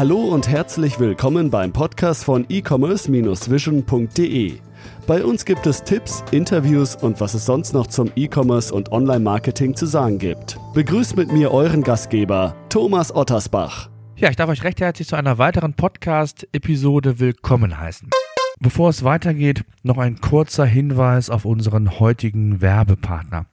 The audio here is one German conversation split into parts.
Hallo und herzlich willkommen beim Podcast von e-commerce-vision.de. Bei uns gibt es Tipps, Interviews und was es sonst noch zum E-Commerce und Online-Marketing zu sagen gibt. Begrüßt mit mir euren Gastgeber, Thomas Ottersbach. Ja, ich darf euch recht herzlich zu einer weiteren Podcast-Episode willkommen heißen. Bevor es weitergeht, noch ein kurzer Hinweis auf unseren heutigen Werbepartner.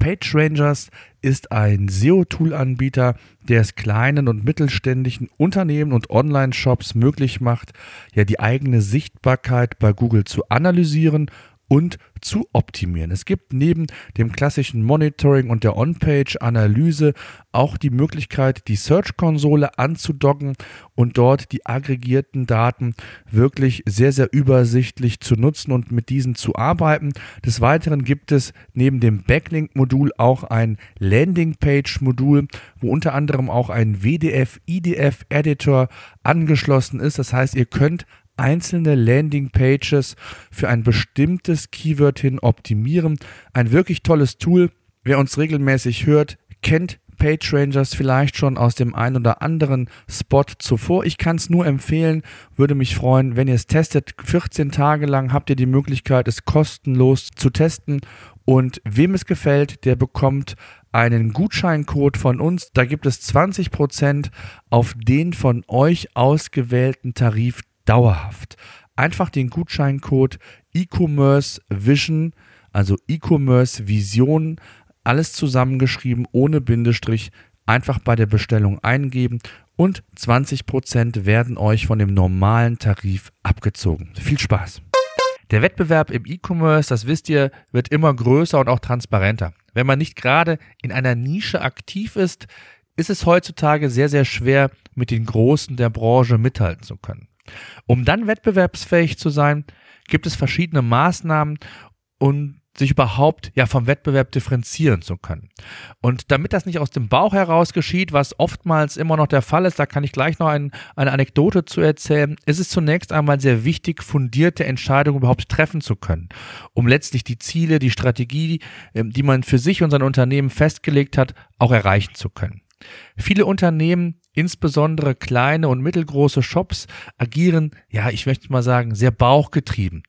PageRangers ist ein SEO-Tool-Anbieter, der es kleinen und mittelständischen Unternehmen und Online-Shops möglich macht, ja die eigene Sichtbarkeit bei Google zu analysieren und zu optimieren. Es gibt neben dem klassischen Monitoring und der On-Page-Analyse auch die Möglichkeit, die Search-Konsole anzudocken und dort die aggregierten Daten wirklich sehr, sehr übersichtlich zu nutzen und mit diesen zu arbeiten. Des Weiteren gibt es neben dem Backlink-Modul auch ein Landing-Page-Modul, wo unter anderem auch ein WDF-IDF-Editor angeschlossen ist. Das heißt, ihr könnt einzelne Landingpages für ein bestimmtes Keyword hin optimieren. Ein wirklich tolles Tool. Wer uns regelmäßig hört, kennt PageRangers vielleicht schon aus dem einen oder anderen Spot zuvor. Ich kann es nur empfehlen, würde mich freuen, wenn ihr es testet. 14 Tage lang habt ihr die Möglichkeit, es kostenlos zu testen. Und wem es gefällt, der bekommt einen Gutscheincode von uns. Da gibt es 20% auf den von euch ausgewählten Tarif dauerhaft. Einfach den Gutscheincode E-Commerce Vision, also E-Commerce Vision, alles zusammengeschrieben ohne Bindestrich, einfach bei der Bestellung eingeben und 20% werden euch von dem normalen Tarif abgezogen. Viel Spaß! Der Wettbewerb im E-Commerce, das wisst ihr, wird immer größer und auch transparenter. Wenn man nicht gerade in einer Nische aktiv ist, ist es heutzutage sehr, sehr schwer, mit den Großen der Branche mithalten zu können. Um dann wettbewerbsfähig zu sein, gibt es verschiedene Maßnahmen und sich überhaupt ja vom Wettbewerb differenzieren zu können. Und damit das nicht aus dem Bauch heraus geschieht, was oftmals immer noch der Fall ist, da kann ich gleich noch ein, eine Anekdote zu erzählen, ist es zunächst einmal sehr wichtig, fundierte Entscheidungen überhaupt treffen zu können, um letztlich die Ziele, die Strategie, ähm, die man für sich und sein Unternehmen festgelegt hat, auch erreichen zu können. Viele Unternehmen Insbesondere kleine und mittelgroße Shops agieren, ja, ich möchte mal sagen, sehr bauchgetrieben.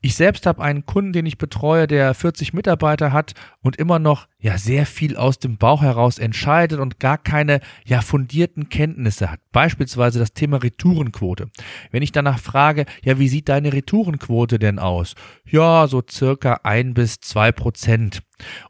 Ich selbst habe einen Kunden, den ich betreue, der 40 Mitarbeiter hat und immer noch ja sehr viel aus dem Bauch heraus entscheidet und gar keine ja fundierten Kenntnisse hat. Beispielsweise das Thema Retourenquote. Wenn ich danach frage, ja, wie sieht deine Retourenquote denn aus? Ja, so circa ein bis zwei Prozent.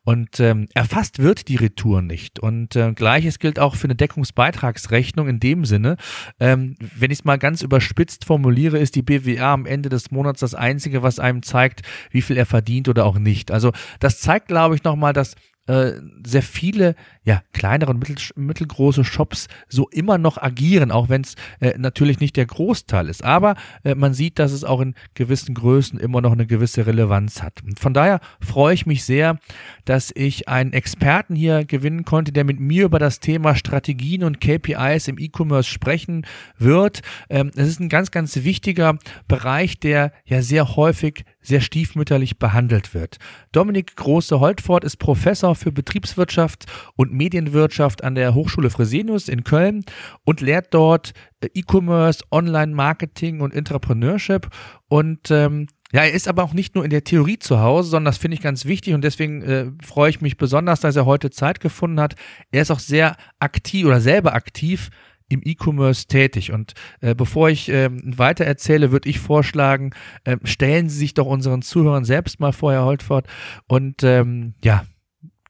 Und ähm, erfasst wird die Retour nicht. Und äh, gleiches gilt auch für eine Deckungsbeitragsrechnung in dem Sinne. Ähm, wenn ich es mal ganz überspitzt formuliere, ist die BWA am Ende des Monats das Einzige, was einem zeigt, wie viel er verdient oder auch nicht. Also das zeigt, glaube ich, nochmal, dass äh, sehr viele ja, kleinere und mittel, mittelgroße Shops so immer noch agieren, auch wenn es äh, natürlich nicht der Großteil ist. Aber äh, man sieht, dass es auch in gewissen Größen immer noch eine gewisse Relevanz hat. Und von daher freue ich mich sehr, dass ich einen Experten hier gewinnen konnte, der mit mir über das Thema Strategien und KPIs im E-Commerce sprechen wird. Ähm, es ist ein ganz, ganz wichtiger Bereich, der ja sehr häufig sehr stiefmütterlich behandelt wird. Dominik Große-Holtfort ist Professor für Betriebswirtschaft und Medienwirtschaft an der Hochschule Fresenius in Köln und lehrt dort äh, E-Commerce, Online-Marketing und Entrepreneurship. Und ähm, ja, er ist aber auch nicht nur in der Theorie zu Hause, sondern das finde ich ganz wichtig und deswegen äh, freue ich mich besonders, dass er heute Zeit gefunden hat. Er ist auch sehr aktiv oder selber aktiv im E-Commerce tätig. Und äh, bevor ich äh, weiter erzähle, würde ich vorschlagen, äh, stellen Sie sich doch unseren Zuhörern selbst mal vor, Herr Holtfort. Und ähm, ja,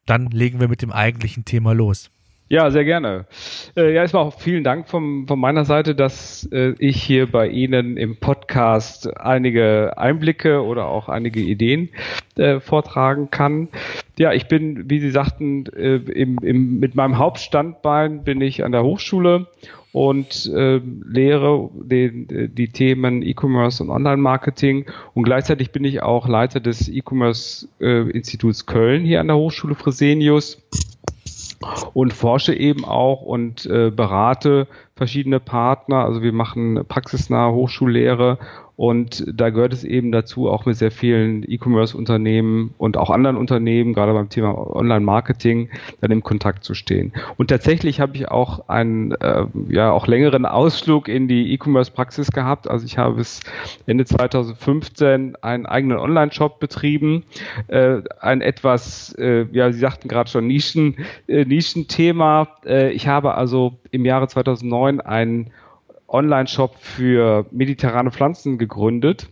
dann legen wir mit dem eigentlichen Thema los. Ja, sehr gerne. Äh, ja, erstmal auch vielen Dank von, von meiner Seite, dass äh, ich hier bei Ihnen im Podcast einige Einblicke oder auch einige Ideen äh, vortragen kann. Ja, ich bin, wie Sie sagten, äh, im, im, mit meinem Hauptstandbein bin ich an der Hochschule und äh, lehre den, die Themen E-Commerce und Online-Marketing und gleichzeitig bin ich auch Leiter des E-Commerce-Instituts äh, Köln hier an der Hochschule Fresenius und forsche eben auch und äh, berate verschiedene Partner. Also wir machen praxisnahe Hochschullehre und da gehört es eben dazu, auch mit sehr vielen E-Commerce-Unternehmen und auch anderen Unternehmen, gerade beim Thema Online-Marketing, dann im Kontakt zu stehen. Und tatsächlich habe ich auch einen äh, ja auch längeren Ausflug in die E-Commerce-Praxis gehabt. Also ich habe bis Ende 2015 einen eigenen Online-Shop betrieben, äh, ein etwas, äh, ja, Sie sagten gerade schon Nischen, äh, Nischenthema. Äh, ich habe also im Jahre 2009 einen Online-Shop für mediterrane Pflanzen gegründet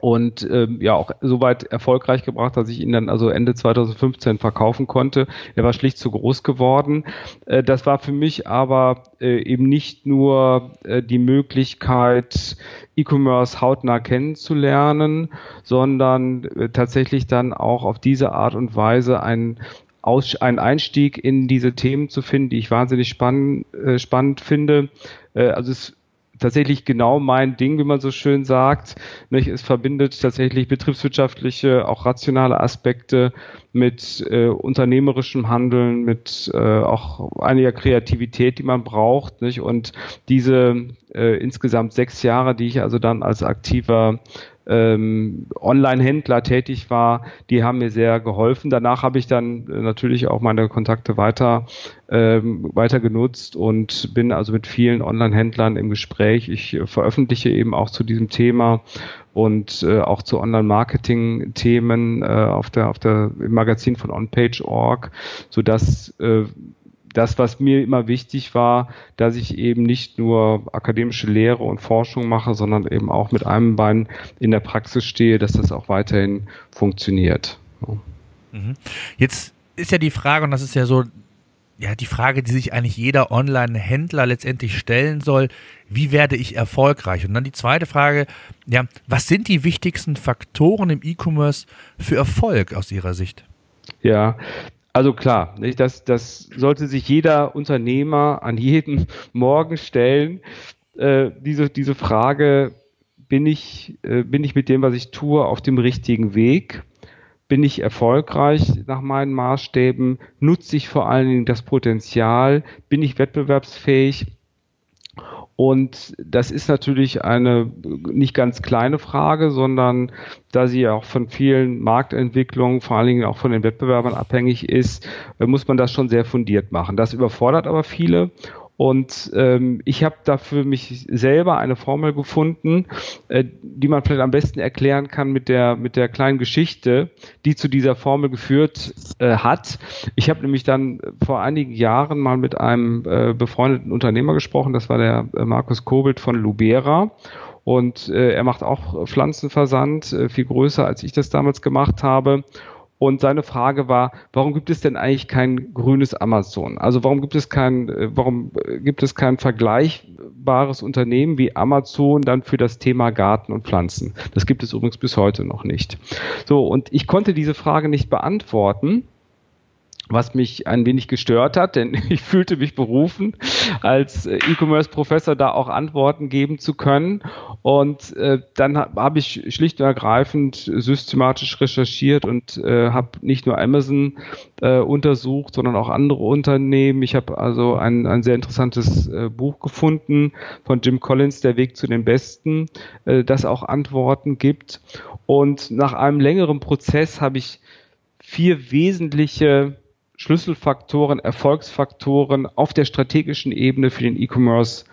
und ähm, ja auch soweit erfolgreich gebracht, dass ich ihn dann also Ende 2015 verkaufen konnte. Er war schlicht zu groß geworden. Äh, das war für mich aber äh, eben nicht nur äh, die Möglichkeit, E-Commerce hautnah kennenzulernen, sondern äh, tatsächlich dann auch auf diese Art und Weise ein aus, einen Einstieg in diese Themen zu finden, die ich wahnsinnig spann, äh, spannend finde. Äh, also es ist tatsächlich genau mein Ding, wie man so schön sagt. Nicht? Es verbindet tatsächlich betriebswirtschaftliche, auch rationale Aspekte mit äh, unternehmerischem Handeln, mit äh, auch einiger Kreativität, die man braucht. Nicht? Und diese äh, insgesamt sechs Jahre, die ich also dann als aktiver ähm, Online-Händler tätig war, die haben mir sehr geholfen. Danach habe ich dann äh, natürlich auch meine Kontakte weiter, ähm, weiter genutzt und bin also mit vielen Online-Händlern im Gespräch. Ich äh, veröffentliche eben auch zu diesem Thema und äh, auch zu Online-Marketing-Themen äh, auf der auf der im Magazin von OnPage.org, so dass äh, das, was mir immer wichtig war, dass ich eben nicht nur akademische Lehre und Forschung mache, sondern eben auch mit einem Bein in der Praxis stehe, dass das auch weiterhin funktioniert. Mhm. Jetzt ist ja die Frage, und das ist ja so, ja, die Frage, die sich eigentlich jeder Online-Händler letztendlich stellen soll, wie werde ich erfolgreich? Und dann die zweite Frage, ja, was sind die wichtigsten Faktoren im E-Commerce für Erfolg aus Ihrer Sicht? Ja, also klar, nicht? Das, das sollte sich jeder Unternehmer an jeden Morgen stellen. Äh, diese, diese Frage, bin ich, äh, bin ich mit dem, was ich tue, auf dem richtigen Weg? Bin ich erfolgreich nach meinen Maßstäben? Nutze ich vor allen Dingen das Potenzial? Bin ich wettbewerbsfähig? Und das ist natürlich eine nicht ganz kleine Frage, sondern da sie auch von vielen Marktentwicklungen, vor allen Dingen auch von den Wettbewerbern abhängig ist, äh, muss man das schon sehr fundiert machen. Das überfordert aber viele und ähm, ich habe dafür mich selber eine Formel gefunden, äh, die man vielleicht am besten erklären kann mit der mit der kleinen Geschichte, die zu dieser Formel geführt äh, hat. Ich habe nämlich dann vor einigen Jahren mal mit einem äh, befreundeten Unternehmer gesprochen. Das war der äh, Markus Kobelt von Lubera. Und äh, er macht auch Pflanzenversand, äh, viel größer als ich das damals gemacht habe. Und seine Frage war, warum gibt es denn eigentlich kein grünes Amazon? Also warum gibt es kein, äh, warum äh, gibt es kein vergleichbares Unternehmen wie Amazon dann für das Thema Garten und Pflanzen? Das gibt es übrigens bis heute noch nicht. So, und ich konnte diese Frage nicht beantworten was mich ein wenig gestört hat, denn ich fühlte mich berufen, als äh, E-Commerce-Professor da auch Antworten geben zu können. Und äh, dann habe ich schlicht und ergreifend systematisch recherchiert und äh, habe nicht nur Amazon äh, untersucht, sondern auch andere Unternehmen. Ich habe also ein, ein sehr interessantes äh, Buch gefunden von Jim Collins, Der Weg zu den Besten, äh, das auch Antworten gibt. Und nach einem längeren Prozess habe ich vier wesentliche Schlüsselfaktoren, Erfolgsfaktoren auf der strategischen Ebene für den E-Commerce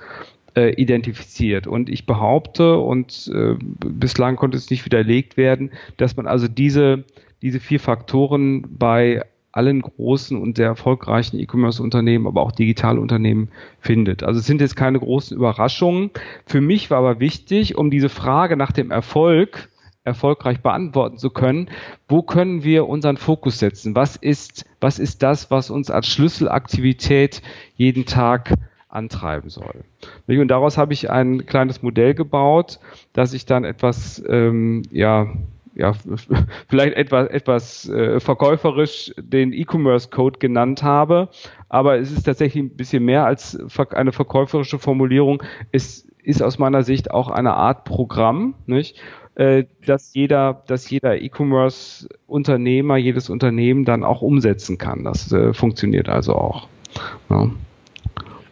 äh, identifiziert. Und ich behaupte, und äh, bislang konnte es nicht widerlegt werden, dass man also diese, diese vier Faktoren bei allen großen und sehr erfolgreichen E-Commerce-Unternehmen, aber auch Digitalunternehmen findet. Also es sind jetzt keine großen Überraschungen. Für mich war aber wichtig, um diese Frage nach dem Erfolg erfolgreich beantworten zu können, wo können wir unseren Fokus setzen? Was ist, was ist das, was uns als Schlüsselaktivität jeden Tag antreiben soll? Und daraus habe ich ein kleines Modell gebaut, das ich dann etwas, ähm, ja, ja, vielleicht etwas, etwas äh, verkäuferisch den E-Commerce-Code genannt habe, aber es ist tatsächlich ein bisschen mehr als eine verkäuferische Formulierung. Es ist aus meiner Sicht auch eine Art Programm, nicht? Äh, dass jeder, dass jeder E-Commerce-Unternehmer, jedes Unternehmen dann auch umsetzen kann. Das äh, funktioniert also auch. Ja.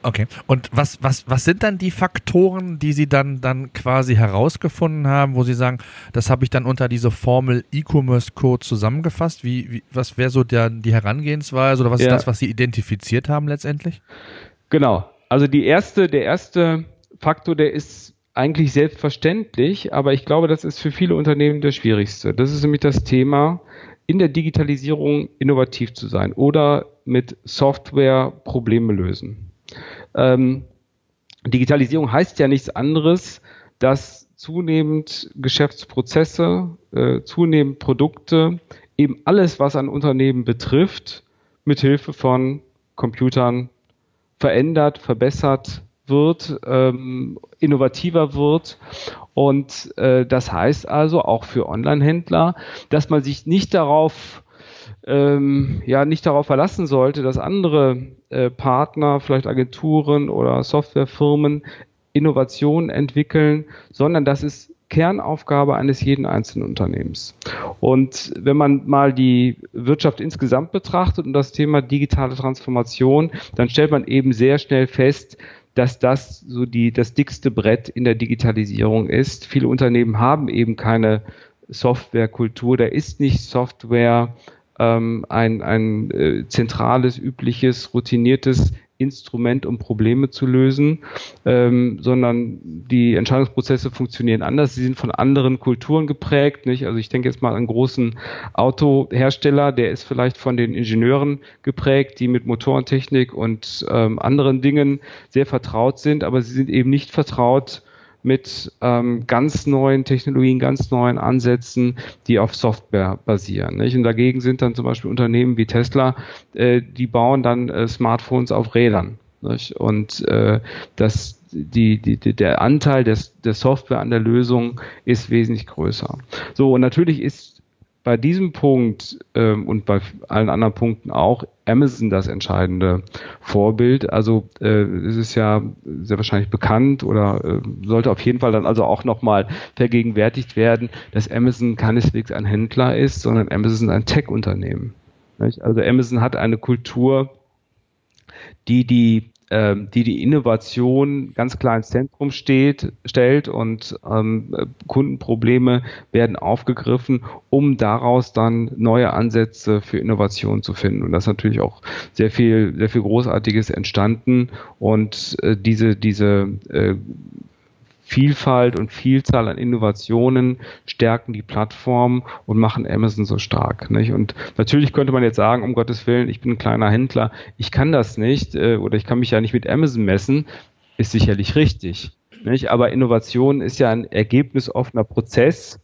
Okay. Und was, was, was sind dann die Faktoren, die Sie dann, dann quasi herausgefunden haben, wo Sie sagen, das habe ich dann unter diese Formel E-Commerce Code zusammengefasst? Wie, wie was wäre so der, die Herangehensweise oder was ja. ist das, was Sie identifiziert haben letztendlich? Genau. Also die erste, der erste Faktor, der ist eigentlich selbstverständlich, aber ich glaube, das ist für viele Unternehmen der schwierigste. Das ist nämlich das Thema, in der Digitalisierung innovativ zu sein oder mit Software Probleme lösen. Ähm, Digitalisierung heißt ja nichts anderes, dass zunehmend Geschäftsprozesse, äh, zunehmend Produkte, eben alles, was ein Unternehmen betrifft, mit Hilfe von Computern verändert, verbessert wird, ähm, innovativer wird. Und äh, das heißt also auch für Online-Händler, dass man sich nicht darauf ähm, ja nicht darauf verlassen sollte, dass andere äh, Partner, vielleicht Agenturen oder Softwarefirmen Innovationen entwickeln, sondern das ist Kernaufgabe eines jeden einzelnen Unternehmens. Und wenn man mal die Wirtschaft insgesamt betrachtet und das Thema digitale Transformation, dann stellt man eben sehr schnell fest, dass das so die, das dickste Brett in der Digitalisierung ist. Viele Unternehmen haben eben keine Softwarekultur, da ist nicht Software ähm, ein, ein äh, zentrales, übliches, routiniertes Instrument, um Probleme zu lösen, ähm, sondern die Entscheidungsprozesse funktionieren anders. Sie sind von anderen Kulturen geprägt. Nicht? Also ich denke jetzt mal an einen großen Autohersteller, der ist vielleicht von den Ingenieuren geprägt, die mit Motorentechnik und ähm, anderen Dingen sehr vertraut sind, aber sie sind eben nicht vertraut mit ähm, ganz neuen Technologien, ganz neuen Ansätzen, die auf Software basieren. Nicht? Und dagegen sind dann zum Beispiel Unternehmen wie Tesla, äh, die bauen dann äh, Smartphones auf Rädern. Nicht? Und äh, das, die, die, der Anteil des, der Software an der Lösung ist wesentlich größer. So, und natürlich ist bei diesem Punkt ähm, und bei allen anderen Punkten auch Amazon das entscheidende Vorbild. Also äh, es ist ja sehr wahrscheinlich bekannt oder äh, sollte auf jeden Fall dann also auch nochmal vergegenwärtigt werden, dass Amazon keineswegs ein Händler ist, sondern Amazon ein Tech-Unternehmen. Also Amazon hat eine Kultur, die die ähm, die die Innovation ganz klar ins Zentrum steht, stellt und ähm, Kundenprobleme werden aufgegriffen, um daraus dann neue Ansätze für Innovation zu finden. Und das ist natürlich auch sehr viel, sehr viel Großartiges entstanden und äh, diese, diese äh, Vielfalt und Vielzahl an Innovationen stärken die Plattform und machen Amazon so stark. Nicht? Und natürlich könnte man jetzt sagen, um Gottes Willen, ich bin ein kleiner Händler, ich kann das nicht äh, oder ich kann mich ja nicht mit Amazon messen, ist sicherlich richtig. Nicht? Aber Innovation ist ja ein ergebnisoffener Prozess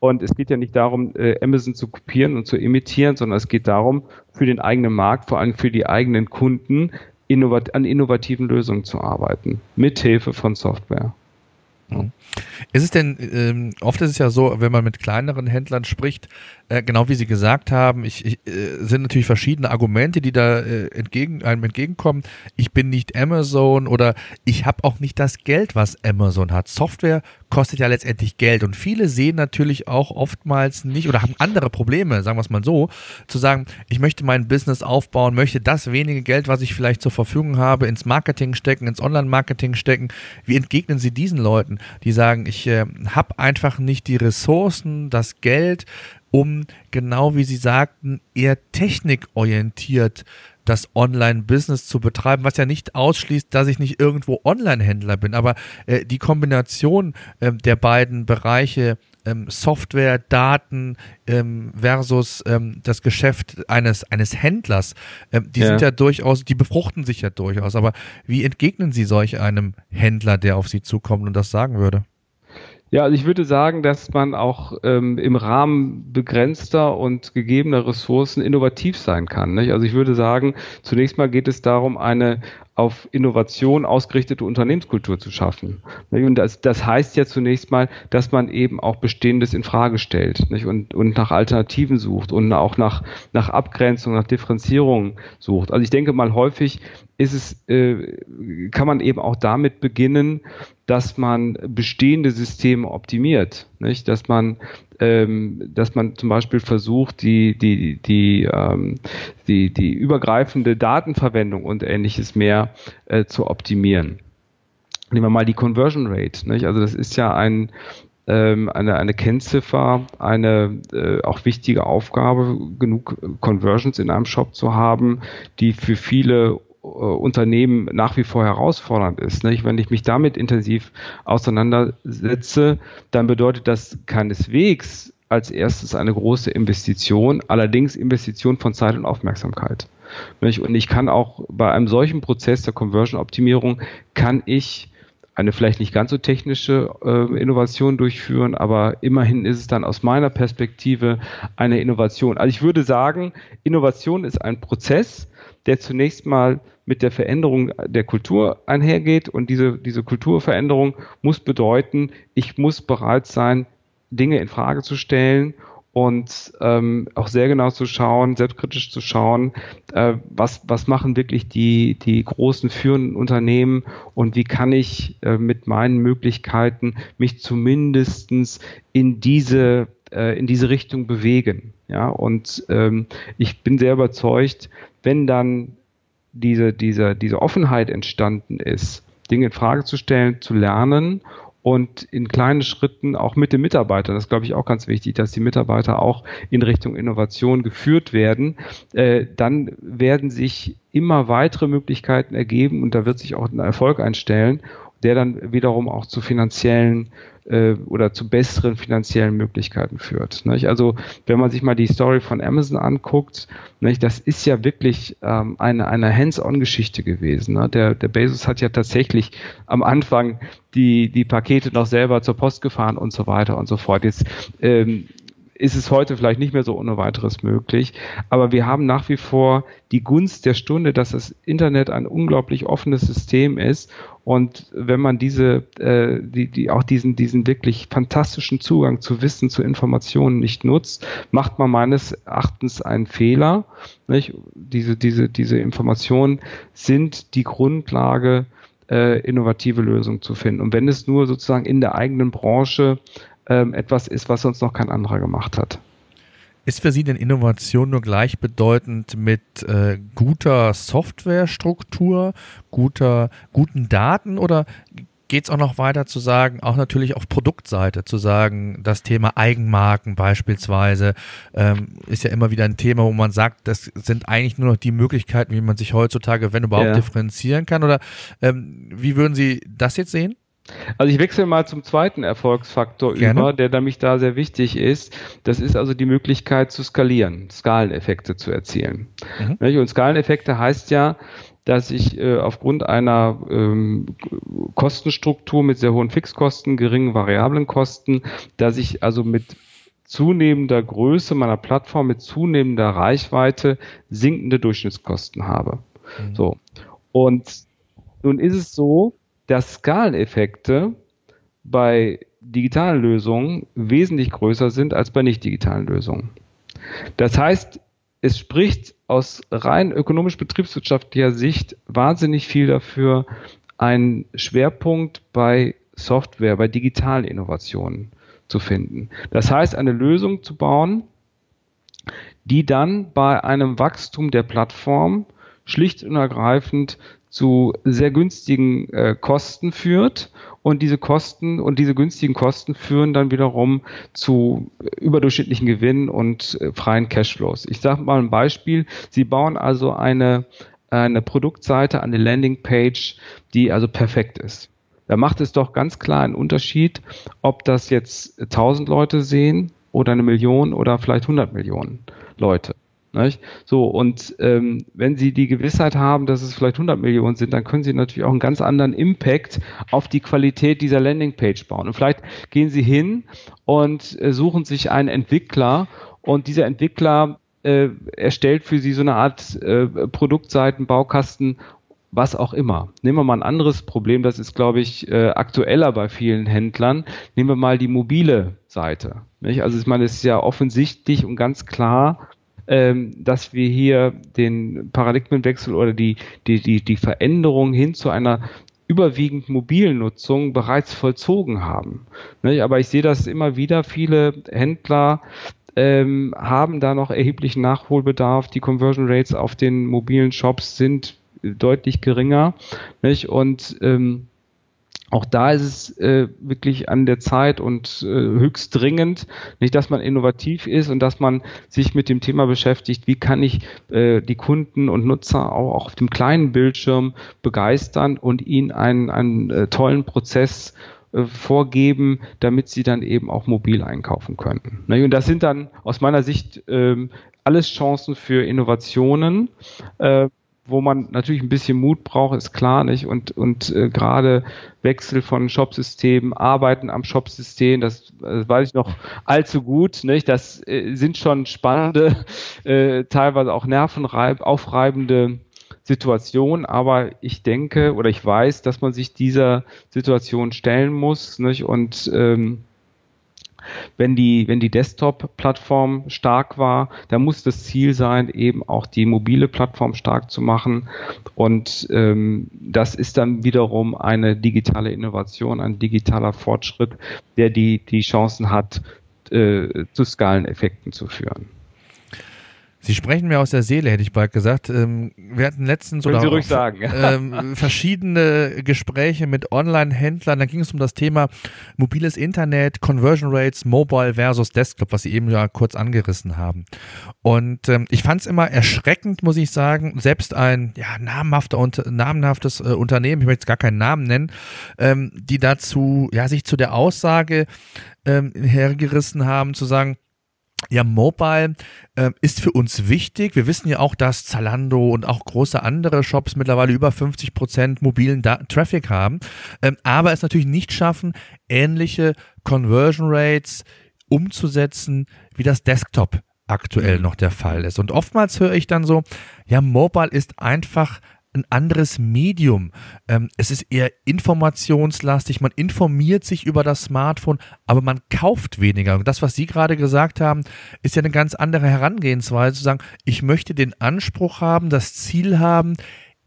und es geht ja nicht darum, äh, Amazon zu kopieren und zu imitieren, sondern es geht darum, für den eigenen Markt, vor allem für die eigenen Kunden, innovat an innovativen Lösungen zu arbeiten, mit Hilfe von Software. Ist es denn, ähm, oft ist es ja so, wenn man mit kleineren Händlern spricht, äh, genau wie Sie gesagt haben, ich, ich, äh, sind natürlich verschiedene Argumente, die da äh, entgegen, einem entgegenkommen. Ich bin nicht Amazon oder ich habe auch nicht das Geld, was Amazon hat. Software kostet ja letztendlich Geld und viele sehen natürlich auch oftmals nicht oder haben andere Probleme, sagen wir es mal so, zu sagen, ich möchte mein Business aufbauen, möchte das wenige Geld, was ich vielleicht zur Verfügung habe, ins Marketing stecken, ins Online-Marketing stecken. Wie entgegnen Sie diesen Leuten, die sagen, ich äh, habe einfach nicht die Ressourcen, das Geld, um genau wie Sie sagten, eher technikorientiert das Online-Business zu betreiben, was ja nicht ausschließt, dass ich nicht irgendwo Online-Händler bin, aber äh, die Kombination äh, der beiden Bereiche ähm, Software, Daten ähm, versus ähm, das Geschäft eines, eines Händlers, ähm, die ja. sind ja durchaus, die befruchten sich ja durchaus. Aber wie entgegnen Sie solch einem Händler, der auf Sie zukommt und das sagen würde? Ja, also ich würde sagen, dass man auch ähm, im Rahmen begrenzter und gegebener Ressourcen innovativ sein kann. Nicht? Also ich würde sagen, zunächst mal geht es darum, eine auf Innovation ausgerichtete Unternehmenskultur zu schaffen. Und das, das heißt ja zunächst mal, dass man eben auch Bestehendes in Frage stellt nicht? Und, und nach Alternativen sucht und auch nach, nach Abgrenzung, nach Differenzierung sucht. Also ich denke mal häufig ist es, äh, kann man eben auch damit beginnen, dass man bestehende Systeme optimiert. nicht? Dass man, ähm, dass man zum Beispiel versucht, die, die, die, ähm, die, die übergreifende Datenverwendung und ähnliches mehr äh, zu optimieren. Nehmen wir mal die Conversion Rate. Nicht? Also das ist ja ein, ähm, eine, eine Kennziffer, eine äh, auch wichtige Aufgabe, genug Conversions in einem Shop zu haben, die für viele Unternehmen nach wie vor herausfordernd ist. Nicht? Wenn ich mich damit intensiv auseinandersetze, dann bedeutet das keineswegs als erstes eine große Investition, allerdings Investition von Zeit und Aufmerksamkeit. Und ich kann auch bei einem solchen Prozess der Conversion-Optimierung kann ich eine vielleicht nicht ganz so technische äh, Innovation durchführen, aber immerhin ist es dann aus meiner Perspektive eine Innovation. Also ich würde sagen, Innovation ist ein Prozess, der zunächst mal mit der Veränderung der Kultur einhergeht und diese, diese Kulturveränderung muss bedeuten, ich muss bereit sein, Dinge in Frage zu stellen und ähm, auch sehr genau zu schauen, selbstkritisch zu schauen, äh, was, was machen wirklich die, die großen führenden Unternehmen und wie kann ich äh, mit meinen Möglichkeiten mich zumindestens in diese, äh, in diese Richtung bewegen. Ja, und ähm, ich bin sehr überzeugt, wenn dann diese, diese, diese Offenheit entstanden ist, Dinge in Frage zu stellen, zu lernen und in kleinen Schritten auch mit den Mitarbeitern, das glaube ich auch ganz wichtig, dass die Mitarbeiter auch in Richtung Innovation geführt werden, äh, dann werden sich immer weitere Möglichkeiten ergeben und da wird sich auch ein Erfolg einstellen, der dann wiederum auch zu finanziellen äh, oder zu besseren finanziellen Möglichkeiten führt. Nicht? Also wenn man sich mal die Story von Amazon anguckt, nicht, das ist ja wirklich ähm, eine, eine Hands-on-Geschichte gewesen. Ne? Der, der Bezos hat ja tatsächlich am Anfang die, die Pakete noch selber zur Post gefahren und so weiter und so fort. Jetzt ähm, ist es heute vielleicht nicht mehr so ohne weiteres möglich. Aber wir haben nach wie vor die Gunst der Stunde, dass das Internet ein unglaublich offenes System ist. Und wenn man diese, äh, die, die auch diesen, diesen wirklich fantastischen Zugang zu Wissen, zu Informationen nicht nutzt, macht man meines Erachtens einen Fehler. Nicht? Diese, diese, diese Informationen sind die Grundlage, äh, innovative Lösungen zu finden. Und wenn es nur sozusagen in der eigenen Branche ähm, etwas ist, was sonst noch kein anderer gemacht hat. Ist für Sie denn Innovation nur gleichbedeutend mit äh, guter Softwarestruktur, guter, guten Daten oder geht es auch noch weiter zu sagen, auch natürlich auf Produktseite zu sagen, das Thema Eigenmarken beispielsweise ähm, ist ja immer wieder ein Thema, wo man sagt, das sind eigentlich nur noch die Möglichkeiten, wie man sich heutzutage, wenn überhaupt, ja. differenzieren kann. Oder ähm, wie würden Sie das jetzt sehen? Also ich wechsle mal zum zweiten Erfolgsfaktor Gerne. über, der nämlich da sehr wichtig ist. Das ist also die Möglichkeit zu skalieren, Skaleneffekte zu erzielen. Mhm. Und Skaleneffekte heißt ja, dass ich äh, aufgrund einer ähm, Kostenstruktur mit sehr hohen Fixkosten, geringen variablen Kosten, dass ich also mit zunehmender Größe meiner Plattform, mit zunehmender Reichweite sinkende Durchschnittskosten habe. Mhm. So. Und nun ist es so, dass Skaleneffekte bei digitalen Lösungen wesentlich größer sind als bei nicht digitalen Lösungen. Das heißt, es spricht aus rein ökonomisch-betriebswirtschaftlicher Sicht wahnsinnig viel dafür, einen Schwerpunkt bei Software, bei digitalen Innovationen zu finden. Das heißt, eine Lösung zu bauen, die dann bei einem Wachstum der Plattform schlicht und ergreifend zu sehr günstigen äh, Kosten führt und diese Kosten und diese günstigen Kosten führen dann wiederum zu überdurchschnittlichen Gewinnen und äh, freien Cashflows. Ich sage mal ein Beispiel. Sie bauen also eine, eine Produktseite, eine Landingpage, die also perfekt ist. Da macht es doch ganz klar einen Unterschied, ob das jetzt 1000 Leute sehen oder eine Million oder vielleicht 100 Millionen Leute. Nicht? So, und ähm, wenn Sie die Gewissheit haben, dass es vielleicht 100 Millionen sind, dann können Sie natürlich auch einen ganz anderen Impact auf die Qualität dieser Landingpage bauen. Und vielleicht gehen Sie hin und äh, suchen sich einen Entwickler und dieser Entwickler äh, erstellt für Sie so eine Art äh, Produktseiten, Baukasten was auch immer. Nehmen wir mal ein anderes Problem, das ist, glaube ich, äh, aktueller bei vielen Händlern. Nehmen wir mal die mobile Seite. Nicht? Also ich meine, es ist ja offensichtlich und ganz klar, ähm, dass wir hier den Paradigmenwechsel oder die, die, die, die Veränderung hin zu einer überwiegend Mobilnutzung bereits vollzogen haben. Ne? Aber ich sehe das immer wieder, viele Händler ähm, haben da noch erheblichen Nachholbedarf. Die Conversion Rates auf den mobilen Shops sind deutlich geringer. Nicht? Und ähm, auch da ist es äh, wirklich an der Zeit und äh, höchst dringend, nicht, dass man innovativ ist und dass man sich mit dem Thema beschäftigt, wie kann ich äh, die Kunden und Nutzer auch, auch auf dem kleinen Bildschirm begeistern und ihnen einen, einen äh, tollen Prozess äh, vorgeben, damit sie dann eben auch mobil einkaufen können. Ne, und das sind dann aus meiner Sicht ähm, alles Chancen für Innovationen. Äh, wo man natürlich ein bisschen Mut braucht, ist klar nicht. Und, und äh, gerade Wechsel von Shopsystemen, Arbeiten am Shopsystem, das, das weiß ich noch allzu gut. Nicht? Das äh, sind schon spannende, äh, teilweise auch nervenaufreibende Situationen. Aber ich denke oder ich weiß, dass man sich dieser Situation stellen muss. Nicht? Und ähm, wenn die, wenn die Desktop-Plattform stark war, dann muss das Ziel sein, eben auch die mobile Plattform stark zu machen. Und ähm, das ist dann wiederum eine digitale Innovation, ein digitaler Fortschritt, der die, die Chancen hat, äh, zu Skaleneffekten zu führen. Sie sprechen mir aus der Seele, hätte ich bald gesagt. Ähm, wir hatten letztens Können oder sagen, ähm, verschiedene Gespräche mit Online-Händlern. Da ging es um das Thema mobiles Internet, Conversion Rates, Mobile versus Desktop, was Sie eben ja kurz angerissen haben. Und ähm, ich fand es immer erschreckend, muss ich sagen, selbst ein ja, namhafter und namenhaftes äh, Unternehmen, ich möchte jetzt gar keinen Namen nennen, ähm, die dazu ja sich zu der Aussage ähm, hergerissen haben, zu sagen, ja, Mobile äh, ist für uns wichtig. Wir wissen ja auch, dass Zalando und auch große andere Shops mittlerweile über 50 Prozent mobilen da Traffic haben, ähm, aber es natürlich nicht schaffen, ähnliche Conversion Rates umzusetzen, wie das Desktop aktuell mhm. noch der Fall ist. Und oftmals höre ich dann so, ja, Mobile ist einfach ein anderes Medium. Ähm, es ist eher informationslastig, man informiert sich über das Smartphone, aber man kauft weniger. Und das, was Sie gerade gesagt haben, ist ja eine ganz andere Herangehensweise, zu sagen, ich möchte den Anspruch haben, das Ziel haben,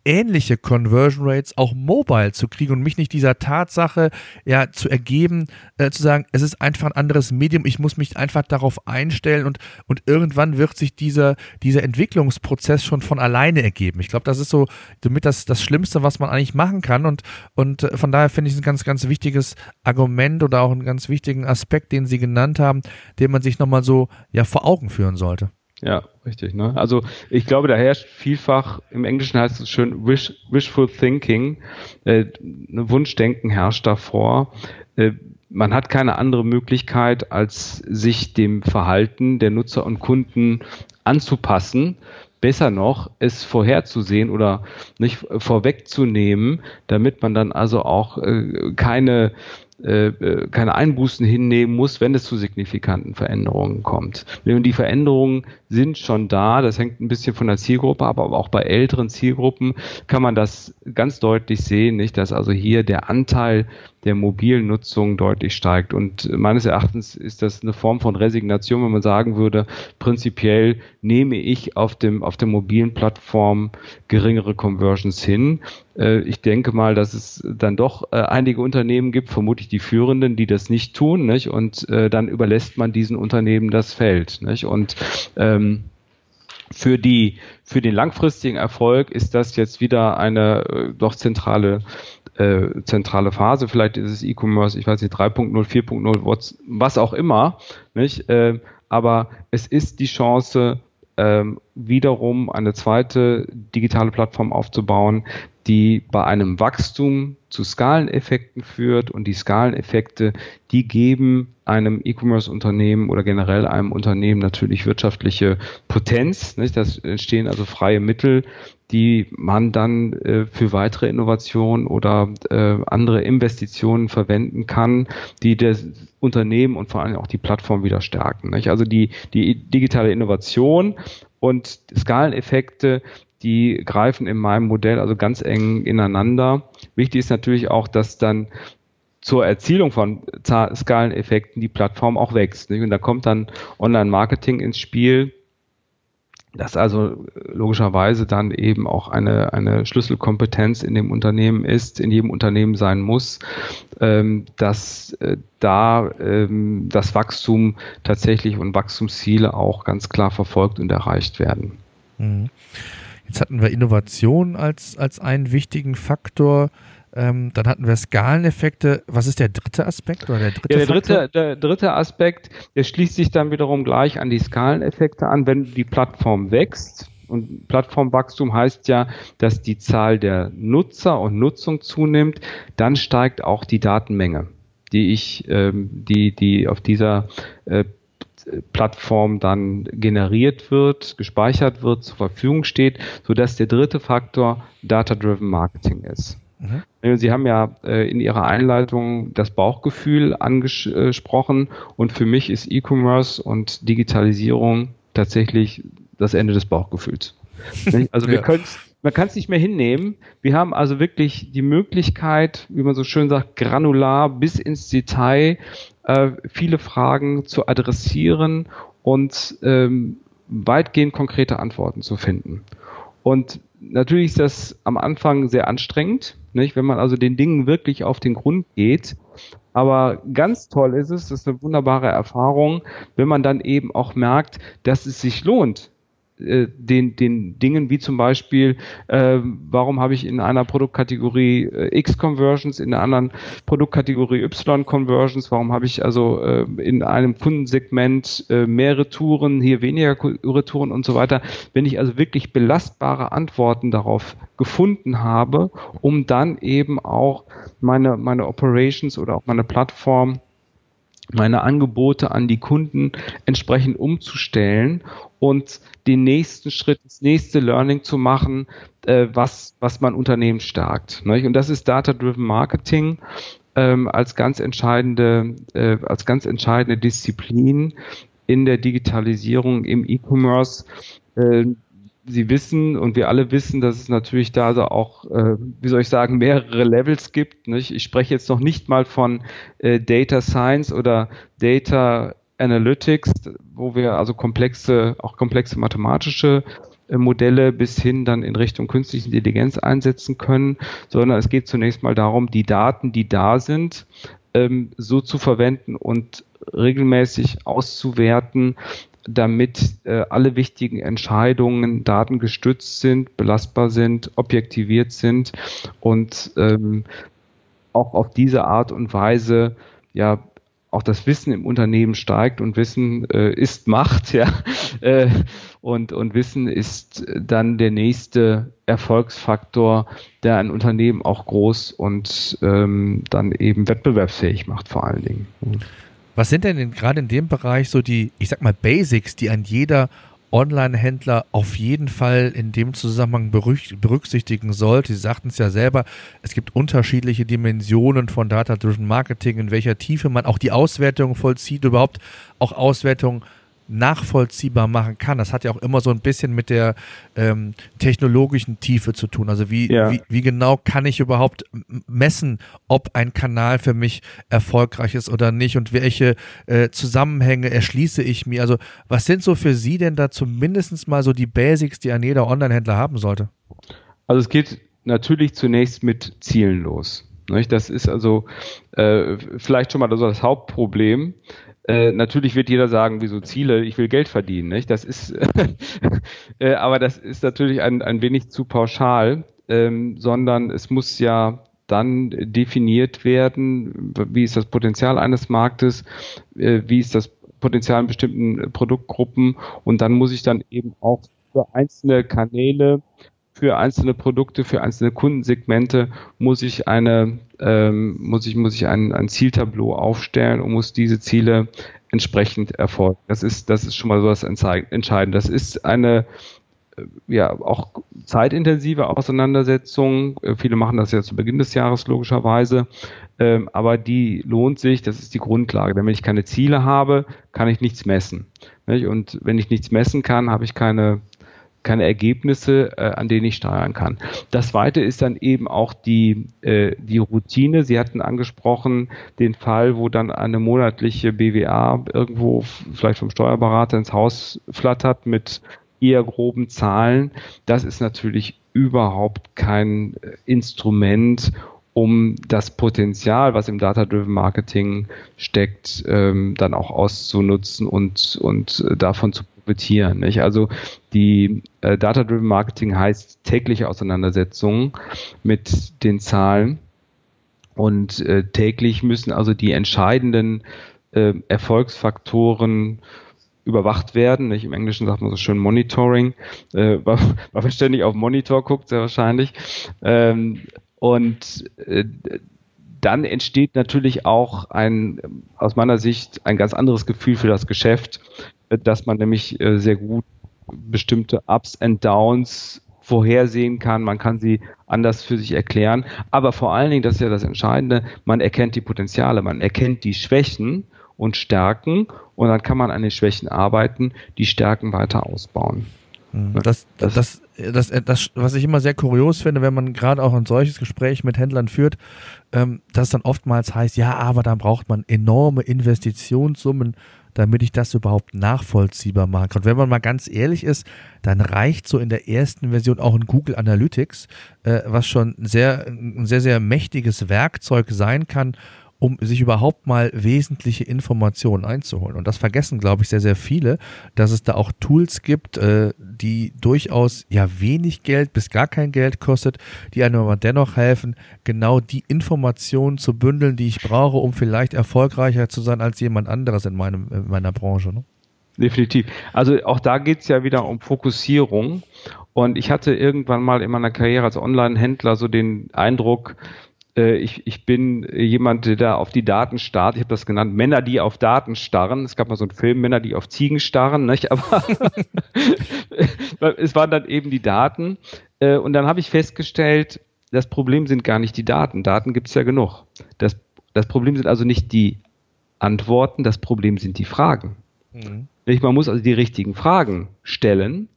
ähnliche Conversion Rates auch mobile zu kriegen und mich nicht dieser Tatsache ja zu ergeben, äh, zu sagen, es ist einfach ein anderes Medium, ich muss mich einfach darauf einstellen und, und irgendwann wird sich dieser, dieser Entwicklungsprozess schon von alleine ergeben. Ich glaube, das ist so damit das, das Schlimmste, was man eigentlich machen kann und, und äh, von daher finde ich es ein ganz, ganz wichtiges Argument oder auch einen ganz wichtigen Aspekt, den Sie genannt haben, den man sich nochmal so ja vor Augen führen sollte. Ja, richtig. Ne? Also ich glaube, da herrscht vielfach, im Englischen heißt es schön wish, wishful thinking, äh, ne Wunschdenken herrscht davor. Äh, man hat keine andere Möglichkeit, als sich dem Verhalten der Nutzer und Kunden anzupassen. Besser noch, es vorherzusehen oder nicht vorwegzunehmen, damit man dann also auch äh, keine äh, äh, keine Einbußen hinnehmen muss, wenn es zu signifikanten Veränderungen kommt. Und die Veränderungen sind schon da, das hängt ein bisschen von der Zielgruppe ab, aber auch bei älteren Zielgruppen kann man das ganz deutlich sehen, nicht, dass also hier der Anteil der mobilen Nutzung deutlich steigt. Und meines Erachtens ist das eine Form von Resignation, wenn man sagen würde, prinzipiell nehme ich auf dem, auf der mobilen Plattform geringere Conversions hin. Äh, ich denke mal, dass es dann doch äh, einige Unternehmen gibt, vermutlich die führenden, die das nicht tun, nicht? Und äh, dann überlässt man diesen Unternehmen das Feld, nicht? Und ähm, für die für den langfristigen Erfolg ist das jetzt wieder eine äh, doch zentrale äh, zentrale Phase. Vielleicht ist es E-Commerce, ich weiß nicht 3.0, 4.0, was auch immer, nicht? Äh, aber es ist die Chance, ähm, wiederum eine zweite digitale Plattform aufzubauen, die bei einem Wachstum zu Skaleneffekten führt und die Skaleneffekte, die geben einem E-Commerce-Unternehmen oder generell einem Unternehmen natürlich wirtschaftliche Potenz. Nicht? Das entstehen also freie Mittel, die man dann äh, für weitere Innovationen oder äh, andere Investitionen verwenden kann, die das Unternehmen und vor allem auch die Plattform wieder stärken. Nicht? Also die, die digitale Innovation und Skaleneffekte, die greifen in meinem Modell also ganz eng ineinander. Wichtig ist natürlich auch, dass dann zur Erzielung von Skaleneffekten die Plattform auch wächst. Nicht? Und da kommt dann Online-Marketing ins Spiel, dass also logischerweise dann eben auch eine, eine Schlüsselkompetenz in dem Unternehmen ist, in jedem Unternehmen sein muss, ähm, dass äh, da ähm, das Wachstum tatsächlich und Wachstumsziele auch ganz klar verfolgt und erreicht werden. Mhm. Jetzt hatten wir Innovation als, als einen wichtigen Faktor. Ähm, dann hatten wir Skaleneffekte. Was ist der dritte Aspekt oder der dritte ja, der dritte, der dritte Aspekt, der schließt sich dann wiederum gleich an die Skaleneffekte an, wenn die Plattform wächst. Und Plattformwachstum heißt ja, dass die Zahl der Nutzer und Nutzung zunimmt, dann steigt auch die Datenmenge, die ich, ähm, die, die auf dieser äh, Plattform dann generiert wird, gespeichert wird, zur Verfügung steht, sodass der dritte Faktor Data-Driven Marketing ist. Mhm. Sie haben ja äh, in Ihrer Einleitung das Bauchgefühl angesprochen und für mich ist E-Commerce und Digitalisierung tatsächlich das Ende des Bauchgefühls. also wir ja. können man kann es nicht mehr hinnehmen. Wir haben also wirklich die Möglichkeit, wie man so schön sagt, granular bis ins Detail äh, viele Fragen zu adressieren und ähm, weitgehend konkrete Antworten zu finden. Und natürlich ist das am Anfang sehr anstrengend, nicht? wenn man also den Dingen wirklich auf den Grund geht. Aber ganz toll ist es, das ist eine wunderbare Erfahrung, wenn man dann eben auch merkt, dass es sich lohnt, äh, den, den Dingen wie zum Beispiel, äh, warum habe ich in einer Produktkategorie äh, X Conversions, in der anderen Produktkategorie Y Conversions, warum habe ich also äh, in einem Kundensegment äh, mehr Retouren, hier weniger Retouren und so weiter. Wenn ich also wirklich belastbare Antworten darauf gefunden habe, um dann eben auch meine, meine Operations oder auch meine Plattform meine Angebote an die Kunden entsprechend umzustellen und den nächsten Schritt, das nächste Learning zu machen, äh, was, was mein Unternehmen stärkt. Ne? Und das ist Data-Driven Marketing ähm, als ganz entscheidende, äh, als ganz entscheidende Disziplin in der Digitalisierung im E-Commerce. Äh, Sie wissen und wir alle wissen, dass es natürlich da also auch, äh, wie soll ich sagen, mehrere Levels gibt. Nicht? Ich spreche jetzt noch nicht mal von äh, Data Science oder Data Analytics, wo wir also komplexe, auch komplexe mathematische äh, Modelle bis hin dann in Richtung künstliche Intelligenz einsetzen können, sondern es geht zunächst mal darum, die Daten, die da sind, ähm, so zu verwenden und regelmäßig auszuwerten, damit äh, alle wichtigen Entscheidungen datengestützt sind, belastbar sind, objektiviert sind und ähm, auch auf diese Art und Weise ja auch das Wissen im Unternehmen steigt und Wissen äh, ist Macht, ja. Äh, und, und Wissen ist dann der nächste Erfolgsfaktor, der ein Unternehmen auch groß und ähm, dann eben wettbewerbsfähig macht, vor allen Dingen. Was sind denn gerade in dem Bereich so die, ich sag mal, Basics, die ein jeder Online-Händler auf jeden Fall in dem Zusammenhang berücksichtigen sollte. Sie sagten es ja selber, es gibt unterschiedliche Dimensionen von Data-Driven Marketing, in welcher Tiefe man auch die Auswertung vollzieht, überhaupt auch Auswertung nachvollziehbar machen kann. Das hat ja auch immer so ein bisschen mit der ähm, technologischen Tiefe zu tun. Also wie, ja. wie, wie genau kann ich überhaupt messen, ob ein Kanal für mich erfolgreich ist oder nicht und welche äh, Zusammenhänge erschließe ich mir. Also was sind so für Sie denn da zumindest mal so die Basics, die ein jeder Online-Händler haben sollte? Also es geht natürlich zunächst mit Zielen los. Das ist also äh, vielleicht schon mal das Hauptproblem. Äh, natürlich wird jeder sagen, wieso Ziele, ich will Geld verdienen, nicht? Das ist, äh, aber das ist natürlich ein, ein wenig zu pauschal, ähm, sondern es muss ja dann definiert werden, wie ist das Potenzial eines Marktes, äh, wie ist das Potenzial in bestimmten Produktgruppen und dann muss ich dann eben auch für einzelne Kanäle für einzelne Produkte, für einzelne Kundensegmente muss ich eine, ähm, muss ich, muss ich ein, ein Zieltableau aufstellen und muss diese Ziele entsprechend erfolgen. Das ist, das ist schon mal so das Entscheidende. Das ist eine, äh, ja, auch zeitintensive Auseinandersetzung. Äh, viele machen das ja zu Beginn des Jahres logischerweise. Ähm, aber die lohnt sich, das ist die Grundlage. Denn wenn ich keine Ziele habe, kann ich nichts messen. Und wenn ich nichts messen kann, habe ich keine keine Ergebnisse, äh, an denen ich steuern kann. Das zweite ist dann eben auch die, äh, die Routine. Sie hatten angesprochen den Fall, wo dann eine monatliche BWA irgendwo vielleicht vom Steuerberater ins Haus flattert mit eher groben Zahlen, das ist natürlich überhaupt kein äh, Instrument, um das Potenzial, was im Data-Driven Marketing steckt, ähm, dann auch auszunutzen und, und äh, davon zu profitieren. Nicht? Also die äh, Data-Driven Marketing heißt tägliche Auseinandersetzung mit den Zahlen und äh, täglich müssen also die entscheidenden äh, Erfolgsfaktoren überwacht werden. Nicht? Im Englischen sagt man so schön Monitoring, äh, weil, weil man ständig auf Monitor guckt, sehr wahrscheinlich. Ähm, und äh, dann entsteht natürlich auch ein, aus meiner Sicht, ein ganz anderes Gefühl für das Geschäft, dass man nämlich äh, sehr gut bestimmte Ups and Downs vorhersehen kann, man kann sie anders für sich erklären, aber vor allen Dingen, das ist ja das Entscheidende, man erkennt die Potenziale, man erkennt die Schwächen und Stärken und dann kann man an den Schwächen arbeiten, die Stärken weiter ausbauen. Mhm. Das, das, das, das, das, was ich immer sehr kurios finde, wenn man gerade auch ein solches Gespräch mit Händlern führt, ähm, dass dann oftmals heißt, ja, aber dann braucht man enorme Investitionssummen, damit ich das überhaupt nachvollziehbar machen kann. Und wenn man mal ganz ehrlich ist, dann reicht so in der ersten Version auch ein Google Analytics, äh, was schon sehr, ein sehr, sehr mächtiges Werkzeug sein kann, um sich überhaupt mal wesentliche Informationen einzuholen. Und das vergessen, glaube ich, sehr, sehr viele, dass es da auch Tools gibt, äh, die durchaus ja wenig Geld bis gar kein Geld kostet, die einem aber dennoch helfen, genau die Informationen zu bündeln, die ich brauche, um vielleicht erfolgreicher zu sein als jemand anderes in, meinem, in meiner Branche. Ne? Definitiv. Also auch da geht es ja wieder um Fokussierung. Und ich hatte irgendwann mal in meiner Karriere als Online-Händler so den Eindruck, äh, ich, ich bin jemand, der da auf die Daten starrt. Ich habe das genannt, Männer, die auf Daten starren. Es gab mal so einen Film, Männer, die auf Ziegen starren, nicht? aber es waren dann eben die Daten. Äh, und dann habe ich festgestellt, das Problem sind gar nicht die Daten. Daten gibt es ja genug. Das, das Problem sind also nicht die Antworten, das Problem sind die Fragen. Mhm. Man muss also die richtigen Fragen stellen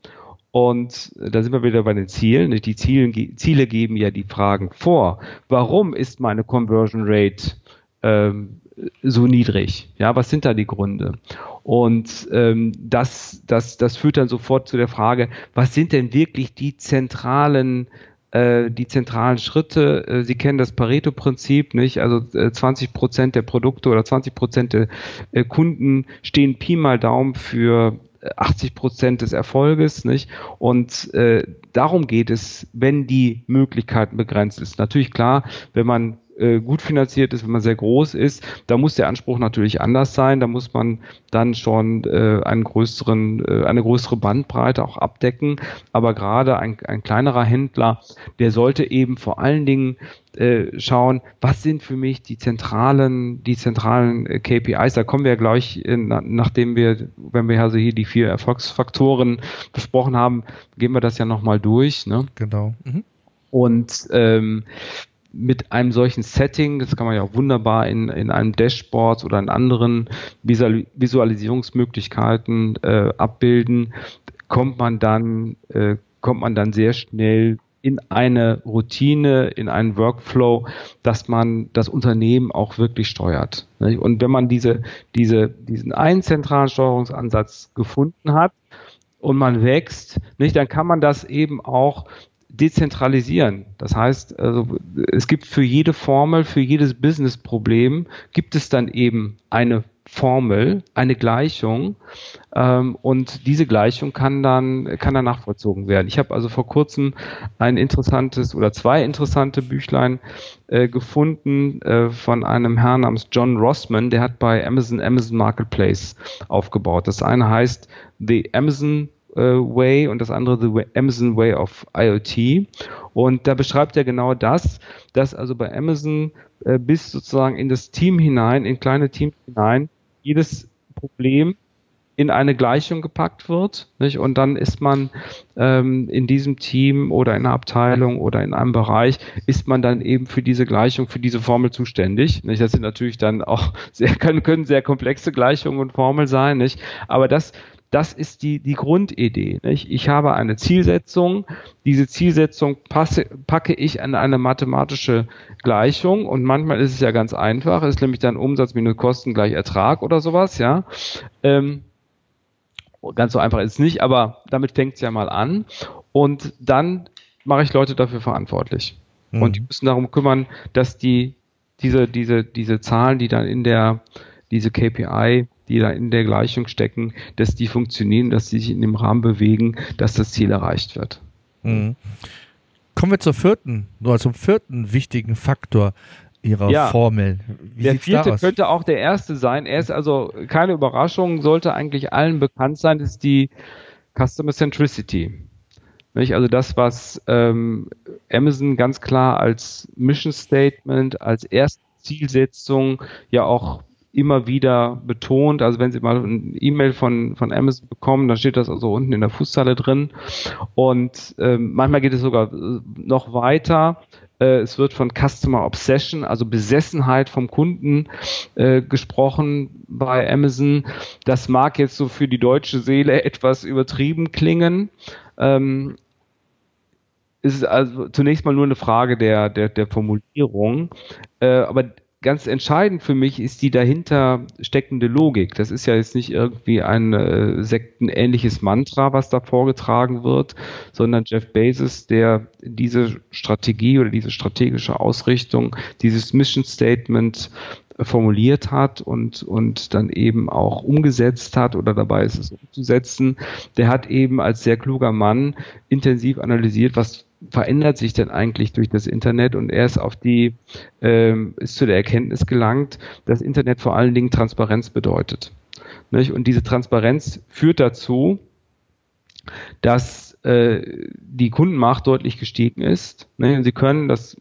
und da sind wir wieder bei den Zielen. Die Ziele, Ziele geben ja die Fragen vor. Warum ist meine Conversion Rate ähm, so niedrig? Ja, was sind da die Gründe? Und ähm, das, das, das führt dann sofort zu der Frage, was sind denn wirklich die zentralen äh, die zentralen Schritte. Äh, Sie kennen das Pareto-Prinzip, nicht? Also 20 äh, Prozent der Produkte oder 20 Prozent der Kunden stehen Pi mal Daumen für 80 Prozent des Erfolges, nicht? Und äh, darum geht es, wenn die Möglichkeiten begrenzt ist. Natürlich klar, wenn man äh, gut finanziert ist, wenn man sehr groß ist, da muss der Anspruch natürlich anders sein. Da muss man dann schon äh, einen größeren, äh, eine größere Bandbreite auch abdecken. Aber gerade ein, ein kleinerer Händler, der sollte eben vor allen Dingen äh, schauen, was sind für mich die zentralen, die zentralen äh, KPIs. Da kommen wir ja gleich, äh, nachdem wir, wenn wir also hier die vier Erfolgsfaktoren besprochen haben, gehen wir das ja nochmal durch. Ne? Genau. Mhm. Und ähm, mit einem solchen Setting, das kann man ja auch wunderbar in, in einem Dashboard oder in anderen Visualisierungsmöglichkeiten äh, abbilden, kommt man dann, äh, kommt man dann sehr schnell in eine Routine, in einen Workflow, dass man das Unternehmen auch wirklich steuert. Und wenn man diese, diese, diesen einen zentralen Steuerungsansatz gefunden hat und man wächst, nicht, dann kann man das eben auch dezentralisieren. Das heißt, also, es gibt für jede Formel, für jedes Business-Problem gibt es dann eben eine Formel, eine Gleichung ähm, und diese Gleichung kann dann kann dann nachvollzogen werden. Ich habe also vor kurzem ein interessantes oder zwei interessante Büchlein äh, gefunden äh, von einem Herrn namens John Rossman, der hat bei Amazon Amazon Marketplace aufgebaut. Das eine heißt The Amazon äh, Way und das andere The Amazon Way of IoT. Und da beschreibt er genau das, dass also bei Amazon äh, bis sozusagen in das Team hinein, in kleine Teams hinein, jedes Problem in eine Gleichung gepackt wird. Nicht? Und dann ist man ähm, in diesem Team oder in einer Abteilung oder in einem Bereich, ist man dann eben für diese Gleichung, für diese Formel zuständig. Nicht? Das sind natürlich dann auch sehr, können, können sehr komplexe Gleichungen und Formeln sein. Nicht? Aber das, das ist die, die Grundidee. Nicht? Ich habe eine Zielsetzung. Diese Zielsetzung passe, packe ich an eine mathematische Gleichung und manchmal ist es ja ganz einfach. Es ist nämlich dann Umsatz minus Kosten gleich Ertrag oder sowas, ja. Ähm, Ganz so einfach ist es nicht, aber damit fängt es ja mal an. Und dann mache ich Leute dafür verantwortlich. Mhm. Und die müssen darum kümmern, dass die diese, diese, diese Zahlen, die dann in der, diese KPI, die da in der Gleichung stecken, dass die funktionieren, dass sie sich in dem Rahmen bewegen, dass das Ziel erreicht wird. Mhm. Kommen wir zur vierten, oder zum vierten wichtigen Faktor Ihrer ja, Formel. Wie der vierte könnte auch der erste sein. Er ist also keine Überraschung, sollte eigentlich allen bekannt sein, ist die Customer Centricity. Also das, was ähm, Amazon ganz klar als Mission Statement, als erste Zielsetzung ja auch immer wieder betont. Also wenn Sie mal ein E-Mail von, von Amazon bekommen, dann steht das also unten in der Fußzeile drin. Und ähm, manchmal geht es sogar äh, noch weiter. Äh, es wird von Customer Obsession, also Besessenheit vom Kunden äh, gesprochen bei Amazon. Das mag jetzt so für die deutsche Seele etwas übertrieben klingen. Ähm, es ist also zunächst mal nur eine Frage der, der, der Formulierung. Äh, aber ganz entscheidend für mich ist die dahinter steckende Logik. Das ist ja jetzt nicht irgendwie ein äh, sektenähnliches Mantra, was da vorgetragen wird, sondern Jeff Bezos, der diese Strategie oder diese strategische Ausrichtung, dieses Mission Statement formuliert hat und, und dann eben auch umgesetzt hat oder dabei ist es umzusetzen, der hat eben als sehr kluger Mann intensiv analysiert, was verändert sich denn eigentlich durch das Internet und er ist auf die, ähm, ist zu der Erkenntnis gelangt, dass Internet vor allen Dingen Transparenz bedeutet. Nicht? Und diese Transparenz führt dazu, dass äh, die Kundenmacht deutlich gestiegen ist. Sie können, das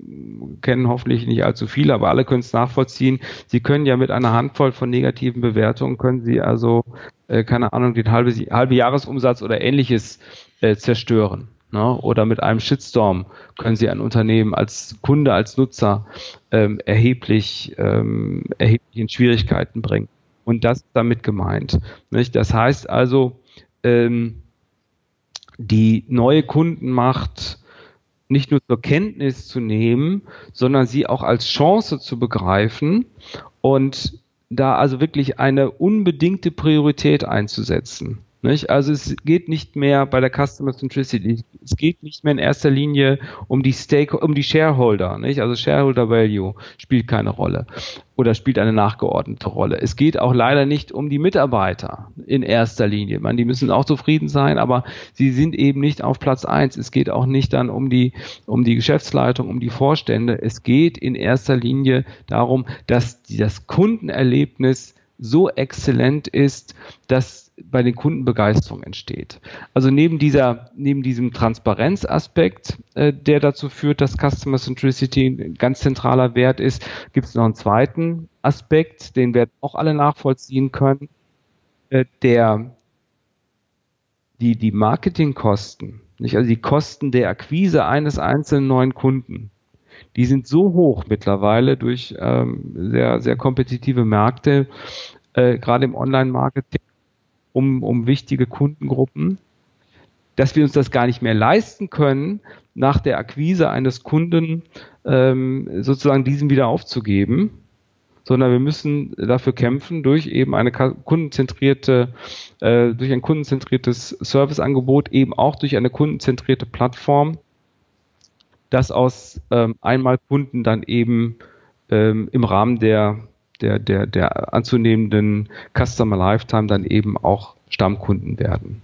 kennen hoffentlich nicht allzu viele, aber alle können es nachvollziehen. Sie können ja mit einer Handvoll von negativen Bewertungen, können Sie also, äh, keine Ahnung, den halbe, halbe Jahresumsatz oder ähnliches äh, zerstören. Ne? Oder mit einem Shitstorm können Sie ein Unternehmen als Kunde, als Nutzer ähm, erheblich, ähm, erheblich in Schwierigkeiten bringen. Und das ist damit gemeint. Nicht? Das heißt also, ähm, die neue Kundenmacht nicht nur zur Kenntnis zu nehmen, sondern sie auch als Chance zu begreifen und da also wirklich eine unbedingte Priorität einzusetzen. Nicht? Also es geht nicht mehr bei der Customer Centricity, es geht nicht mehr in erster Linie um die Stake, um die Shareholder. Nicht? Also Shareholder Value spielt keine Rolle oder spielt eine nachgeordnete Rolle. Es geht auch leider nicht um die Mitarbeiter in erster Linie. Man, die müssen auch zufrieden sein, aber sie sind eben nicht auf Platz eins. Es geht auch nicht dann um die, um die Geschäftsleitung, um die Vorstände. Es geht in erster Linie darum, dass das Kundenerlebnis so exzellent ist, dass bei den Kunden Begeisterung entsteht. Also neben dieser, neben diesem Transparenzaspekt, äh, der dazu führt, dass Customer Centricity ein ganz zentraler Wert ist, gibt es noch einen zweiten Aspekt, den wir auch alle nachvollziehen können, äh, der die, die Marketingkosten, nicht, also die Kosten der Akquise eines einzelnen neuen Kunden, die sind so hoch mittlerweile durch ähm, sehr, sehr kompetitive Märkte, äh, gerade im Online-Marketing, um, um wichtige Kundengruppen, dass wir uns das gar nicht mehr leisten können, nach der Akquise eines Kunden ähm, sozusagen diesen wieder aufzugeben, sondern wir müssen dafür kämpfen, durch eben eine kundenzentrierte, äh, durch ein kundenzentriertes Serviceangebot, eben auch durch eine kundenzentrierte Plattform, dass aus ähm, einmal Kunden dann eben ähm, im Rahmen der der, der, der anzunehmenden Customer Lifetime dann eben auch Stammkunden werden.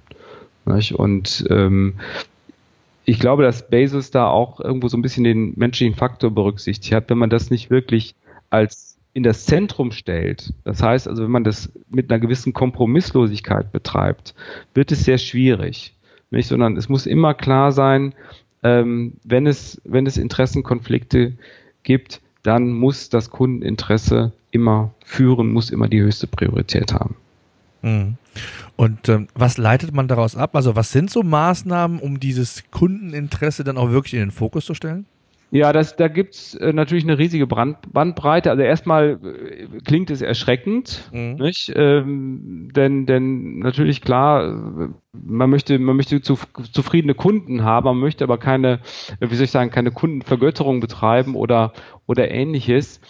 Nicht? Und ähm, ich glaube, dass Bezos da auch irgendwo so ein bisschen den menschlichen Faktor berücksichtigt hat, wenn man das nicht wirklich als in das Zentrum stellt. Das heißt also, wenn man das mit einer gewissen Kompromisslosigkeit betreibt, wird es sehr schwierig. Nicht? Sondern es muss immer klar sein, ähm, wenn es, wenn es Interessenkonflikte gibt, dann muss das Kundeninteresse immer führen, muss immer die höchste Priorität haben. Mhm. Und ähm, was leitet man daraus ab? Also was sind so Maßnahmen, um dieses Kundeninteresse dann auch wirklich in den Fokus zu stellen? Ja, das, da gibt's äh, natürlich eine riesige Bandbreite. Also erstmal äh, klingt es erschreckend, mhm. nicht? Ähm, denn, denn natürlich klar, äh, man möchte, man möchte zu, zufriedene Kunden haben, man möchte aber keine, wie soll ich sagen, keine Kundenvergötterung betreiben oder, oder ähnliches.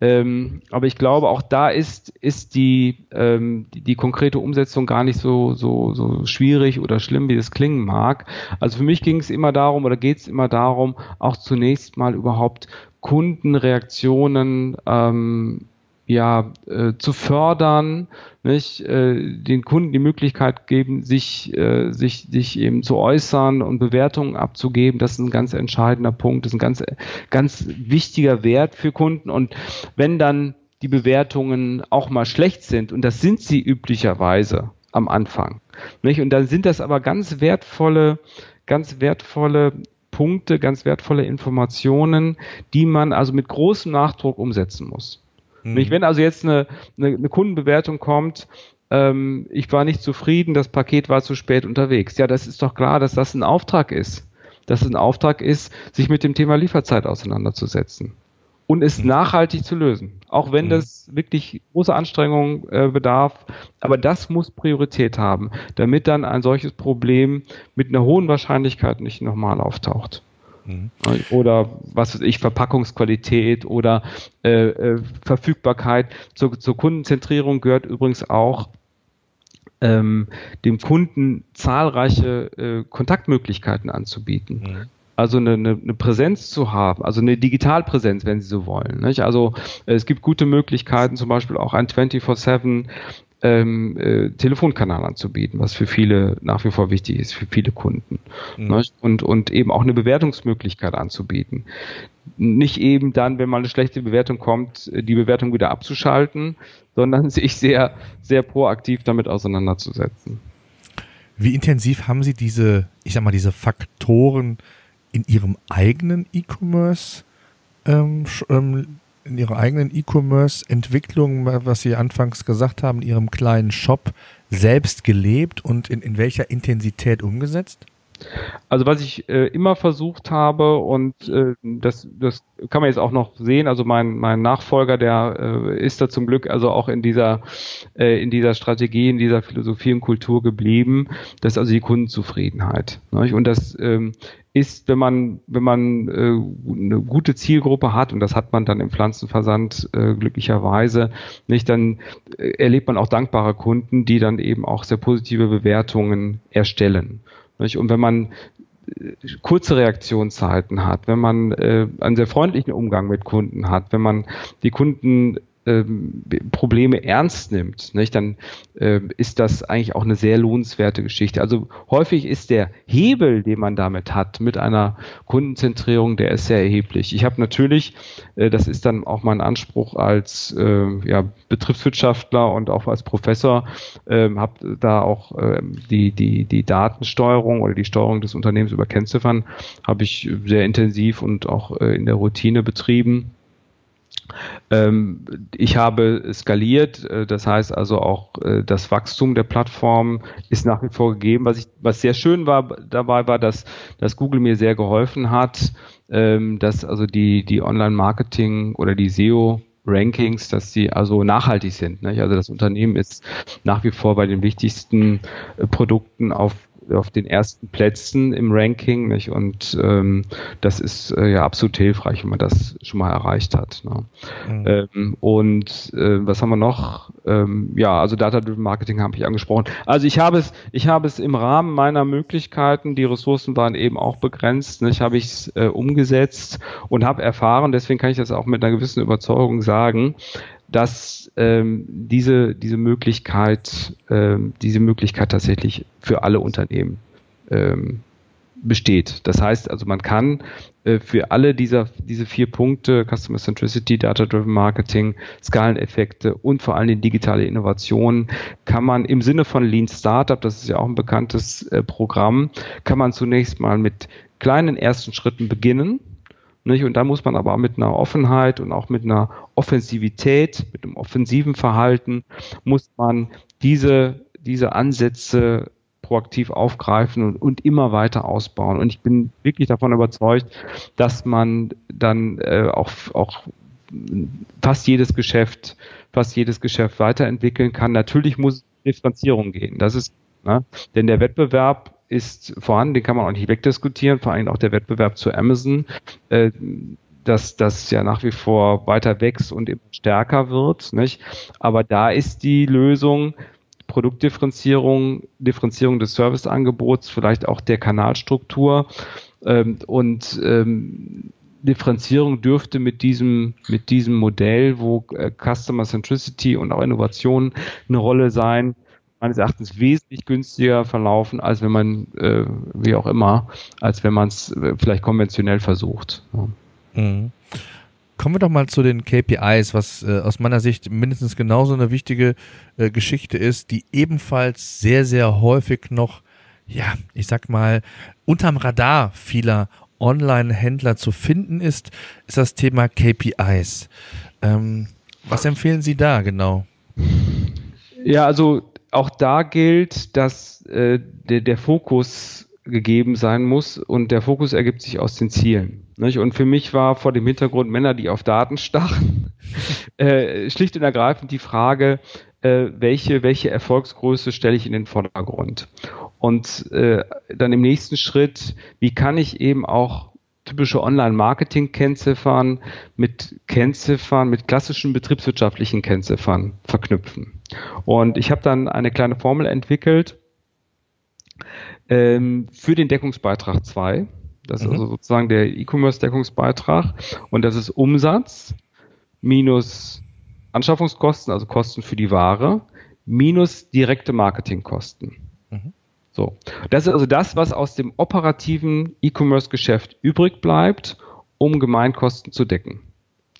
Ähm, aber ich glaube, auch da ist, ist die, ähm, die, die, konkrete Umsetzung gar nicht so, so, so schwierig oder schlimm, wie das klingen mag. Also für mich ging es immer darum oder geht es immer darum, auch zunächst mal überhaupt Kundenreaktionen ähm, ja, äh, zu fördern, nicht, äh, den Kunden die Möglichkeit geben, sich, äh, sich, sich eben zu äußern und Bewertungen abzugeben. Das ist ein ganz entscheidender Punkt, das ist ein ganz, ganz wichtiger Wert für Kunden. Und wenn dann die Bewertungen auch mal schlecht sind, und das sind sie üblicherweise am Anfang, nicht? Und dann sind das aber ganz wertvolle, ganz wertvolle Punkte, ganz wertvolle Informationen, die man also mit großem Nachdruck umsetzen muss. Mhm. Wenn also jetzt eine, eine, eine Kundenbewertung kommt, ähm, ich war nicht zufrieden, das Paket war zu spät unterwegs. Ja, das ist doch klar, dass das ein Auftrag ist. Dass es ein Auftrag ist, sich mit dem Thema Lieferzeit auseinanderzusetzen und es mhm. nachhaltig zu lösen. Auch wenn mhm. das wirklich große Anstrengungen äh, bedarf. Aber das muss Priorität haben, damit dann ein solches Problem mit einer hohen Wahrscheinlichkeit nicht nochmal auftaucht. Mhm. Oder was weiß ich, Verpackungsqualität oder äh, äh, Verfügbarkeit. Zur, zur Kundenzentrierung gehört übrigens auch ähm, dem Kunden zahlreiche äh, Kontaktmöglichkeiten anzubieten. Mhm. Also eine, eine, eine Präsenz zu haben, also eine Digitalpräsenz, wenn Sie so wollen. Nicht? Also äh, es gibt gute Möglichkeiten, zum Beispiel auch ein 24-7 ähm, äh, Telefonkanal anzubieten, was für viele nach wie vor wichtig ist, für viele Kunden. Mhm. Ne? Und, und eben auch eine Bewertungsmöglichkeit anzubieten. Nicht eben dann, wenn mal eine schlechte Bewertung kommt, die Bewertung wieder abzuschalten, sondern sich sehr, sehr proaktiv damit auseinanderzusetzen. Wie intensiv haben Sie diese, ich sag mal, diese Faktoren in Ihrem eigenen E-Commerce ähm, ähm, in Ihrer eigenen E-Commerce-Entwicklung, was Sie anfangs gesagt haben, in Ihrem kleinen Shop selbst gelebt und in, in welcher Intensität umgesetzt? Also was ich äh, immer versucht habe und äh, das, das kann man jetzt auch noch sehen, also mein, mein Nachfolger, der äh, ist da zum Glück also auch in dieser, äh, in dieser Strategie, in dieser Philosophie und Kultur geblieben, das ist also die Kundenzufriedenheit. Ne? Und das ähm, ist, wenn man, wenn man äh, eine gute Zielgruppe hat, und das hat man dann im Pflanzenversand äh, glücklicherweise, nicht, dann äh, erlebt man auch dankbare Kunden, die dann eben auch sehr positive Bewertungen erstellen. Nicht? Und wenn man äh, kurze Reaktionszeiten hat, wenn man äh, einen sehr freundlichen Umgang mit Kunden hat, wenn man die Kunden ähm, Probleme ernst nimmt, nicht, dann äh, ist das eigentlich auch eine sehr lohnenswerte Geschichte. Also häufig ist der Hebel, den man damit hat, mit einer Kundenzentrierung, der ist sehr erheblich. Ich habe natürlich, äh, das ist dann auch mein Anspruch als äh, ja, Betriebswirtschaftler und auch als Professor, äh, habe da auch äh, die, die, die Datensteuerung oder die Steuerung des Unternehmens über Kennziffern, habe ich sehr intensiv und auch äh, in der Routine betrieben ähm, ich habe skaliert, äh, das heißt also auch äh, das Wachstum der Plattform ist nach wie vor gegeben. Was, ich, was sehr schön war dabei war, dass, dass Google mir sehr geholfen hat, ähm, dass also die, die Online-Marketing oder die SEO Rankings, dass sie also nachhaltig sind. Nicht? Also das Unternehmen ist nach wie vor bei den wichtigsten äh, Produkten auf auf den ersten Plätzen im Ranking, nicht? Und ähm, das ist äh, ja absolut hilfreich, wenn man das schon mal erreicht hat. Ne? Mhm. Ähm, und äh, was haben wir noch? Ähm, ja, also Data-Driven Marketing habe ich angesprochen. Also ich habe es, ich habe es im Rahmen meiner Möglichkeiten, die Ressourcen waren eben auch begrenzt, nicht? habe ich es äh, umgesetzt und habe erfahren, deswegen kann ich das auch mit einer gewissen Überzeugung sagen, dass ähm, diese, diese Möglichkeit, ähm, diese Möglichkeit tatsächlich für alle Unternehmen ähm, besteht. Das heißt also, man kann äh, für alle dieser, diese vier Punkte, Customer Centricity, Data-Driven Marketing, Skaleneffekte und vor allem die digitale Innovation, kann man im Sinne von Lean Startup, das ist ja auch ein bekanntes äh, Programm, kann man zunächst mal mit kleinen ersten Schritten beginnen nicht? Und da muss man aber mit einer Offenheit und auch mit einer Offensivität, mit einem offensiven Verhalten, muss man diese, diese Ansätze proaktiv aufgreifen und, und immer weiter ausbauen. Und ich bin wirklich davon überzeugt, dass man dann äh, auch, auch fast jedes Geschäft, fast jedes Geschäft weiterentwickeln kann. Natürlich muss Differenzierung gehen. Das ist, ne? denn der Wettbewerb ist vorhanden, den kann man auch nicht wegdiskutieren, vor allem auch der Wettbewerb zu Amazon. Äh, dass das ja nach wie vor weiter wächst und immer stärker wird. Nicht? Aber da ist die Lösung Produktdifferenzierung, Differenzierung des Serviceangebots, vielleicht auch der Kanalstruktur ähm, und ähm, Differenzierung dürfte mit diesem, mit diesem Modell, wo äh, Customer Centricity und auch Innovation eine Rolle sein, meines Erachtens wesentlich günstiger verlaufen, als wenn man, äh, wie auch immer, als wenn man es äh, vielleicht konventionell versucht. Ja. Mhm. Kommen wir doch mal zu den KPIs, was äh, aus meiner Sicht mindestens genauso eine wichtige äh, Geschichte ist, die ebenfalls sehr, sehr häufig noch, ja, ich sag mal, unterm Radar vieler Online-Händler zu finden ist, ist das Thema KPIs. Ähm, was empfehlen Sie da genau? Ja, also auch da gilt, dass äh, der, der Fokus gegeben sein muss und der Fokus ergibt sich aus den Zielen. Nicht? Und für mich war vor dem Hintergrund Männer, die auf Daten stachen, äh, schlicht und ergreifend die Frage, äh, welche, welche Erfolgsgröße stelle ich in den Vordergrund? Und äh, dann im nächsten Schritt, wie kann ich eben auch typische Online-Marketing-Kennziffern mit Kennziffern, mit klassischen betriebswirtschaftlichen Kennziffern verknüpfen. Und ich habe dann eine kleine Formel entwickelt ähm, für den Deckungsbeitrag 2. Das ist mhm. also sozusagen der E-Commerce-Deckungsbeitrag. Und das ist Umsatz minus Anschaffungskosten, also Kosten für die Ware, minus direkte Marketingkosten. Mhm. So. Das ist also das, was aus dem operativen E-Commerce-Geschäft übrig bleibt, um Gemeinkosten zu decken.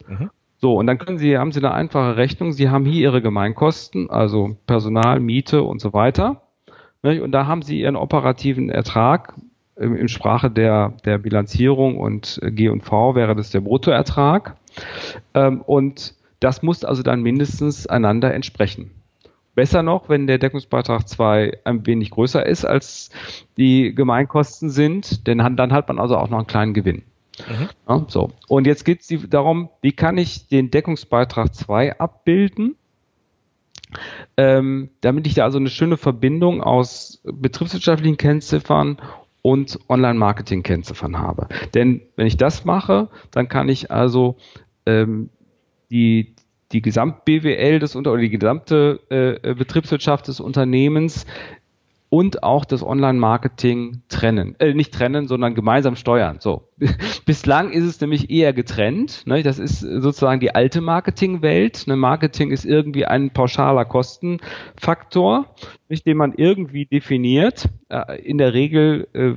Mhm. So, und dann können Sie, haben Sie eine einfache Rechnung. Sie haben hier Ihre Gemeinkosten, also Personal, Miete und so weiter. Und da haben Sie Ihren operativen Ertrag. In Sprache der, der Bilanzierung und G&V wäre das der Bruttoertrag. Ähm, und das muss also dann mindestens einander entsprechen. Besser noch, wenn der Deckungsbeitrag 2 ein wenig größer ist, als die Gemeinkosten sind, denn dann hat man also auch noch einen kleinen Gewinn. Mhm. Ja, so. Und jetzt geht es darum, wie kann ich den Deckungsbeitrag 2 abbilden, ähm, damit ich da also eine schöne Verbindung aus betriebswirtschaftlichen Kennziffern und Online-Marketing-Kennziffern habe. Denn wenn ich das mache, dann kann ich also ähm, die, die Gesamt-BWL des Unter oder die gesamte äh, Betriebswirtschaft des Unternehmens und auch das Online-Marketing trennen. Äh, nicht trennen, sondern gemeinsam steuern. So. Bislang ist es nämlich eher getrennt. Ne? Das ist sozusagen die alte Marketingwelt. Ne? Marketing ist irgendwie ein pauschaler Kostenfaktor, nicht, den man irgendwie definiert. Äh, in der Regel äh,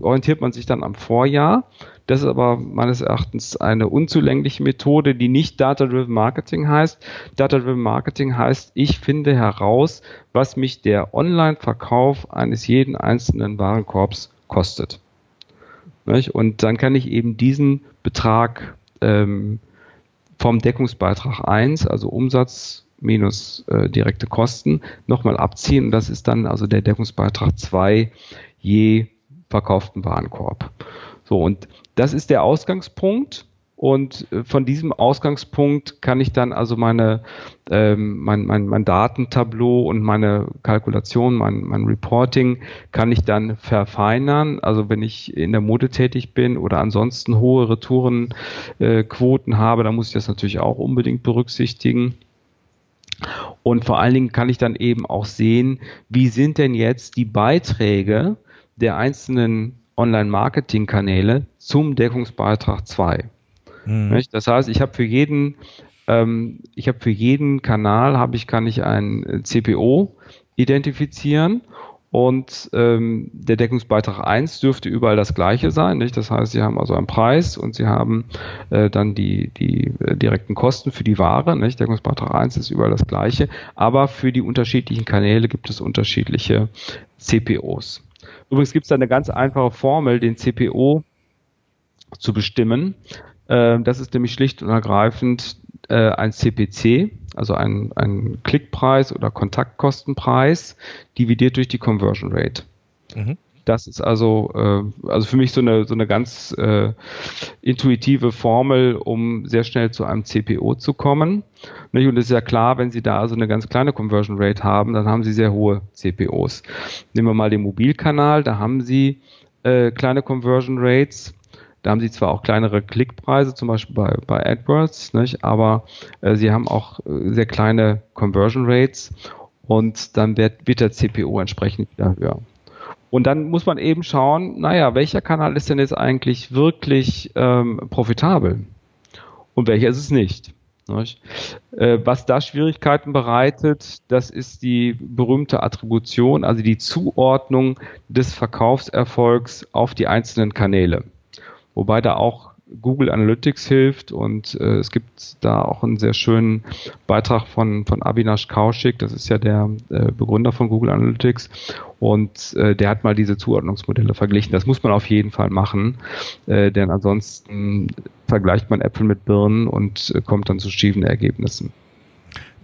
orientiert man sich dann am Vorjahr. Das ist aber meines Erachtens eine unzulängliche Methode, die nicht Data-Driven Marketing heißt. Data-Driven Marketing heißt, ich finde heraus, was mich der Online-Verkauf eines jeden einzelnen Warenkorbs kostet. Und dann kann ich eben diesen Betrag ähm, vom Deckungsbeitrag 1, also Umsatz minus äh, direkte Kosten, nochmal abziehen. Und das ist dann also der Deckungsbeitrag 2 je verkauften Warenkorb. So, und das ist der Ausgangspunkt. Und äh, von diesem Ausgangspunkt kann ich dann also meine, ähm, mein, mein, mein Datentableau und meine Kalkulation, mein, mein Reporting kann ich dann verfeinern. Also wenn ich in der Mode tätig bin oder ansonsten hohe Retourenquoten äh, habe, dann muss ich das natürlich auch unbedingt berücksichtigen. Und vor allen Dingen kann ich dann eben auch sehen, wie sind denn jetzt die Beiträge der einzelnen Online-Marketing-Kanäle zum Deckungsbeitrag 2. Mhm. Das heißt, ich habe für jeden, ähm, ich habe für jeden Kanal habe ich kann ich ein CPO identifizieren und ähm, der Deckungsbeitrag 1 dürfte überall das gleiche sein. Nicht? Das heißt, Sie haben also einen Preis und Sie haben äh, dann die, die äh, direkten Kosten für die Ware. Nicht? Deckungsbeitrag 1 ist überall das gleiche, aber für die unterschiedlichen Kanäle gibt es unterschiedliche CPOs. Übrigens gibt es da eine ganz einfache Formel, den CPO zu bestimmen. Äh, das ist nämlich schlicht und ergreifend äh, ein CPC, also ein, ein Klickpreis oder Kontaktkostenpreis, dividiert durch die Conversion Rate. Mhm. Das ist also, äh, also für mich so eine, so eine ganz äh, intuitive Formel, um sehr schnell zu einem CPO zu kommen. Und es ist ja klar, wenn Sie da also eine ganz kleine Conversion Rate haben, dann haben Sie sehr hohe CPOs. Nehmen wir mal den Mobilkanal, da haben Sie äh, kleine Conversion Rates. Da haben sie zwar auch kleinere Klickpreise, zum Beispiel bei, bei AdWords, nicht? aber äh, sie haben auch äh, sehr kleine Conversion Rates und dann wird, wird der CPO entsprechend wieder höher. Und dann muss man eben schauen, naja, welcher Kanal ist denn jetzt eigentlich wirklich ähm, profitabel? Und welcher ist es nicht. Äh, was da Schwierigkeiten bereitet, das ist die berühmte Attribution, also die Zuordnung des Verkaufserfolgs auf die einzelnen Kanäle. Wobei da auch Google Analytics hilft und äh, es gibt da auch einen sehr schönen Beitrag von, von Avinash Kaushik, das ist ja der äh, Begründer von Google Analytics und äh, der hat mal diese Zuordnungsmodelle verglichen. Das muss man auf jeden Fall machen, äh, denn ansonsten vergleicht man Äpfel mit Birnen und äh, kommt dann zu schiefen Ergebnissen.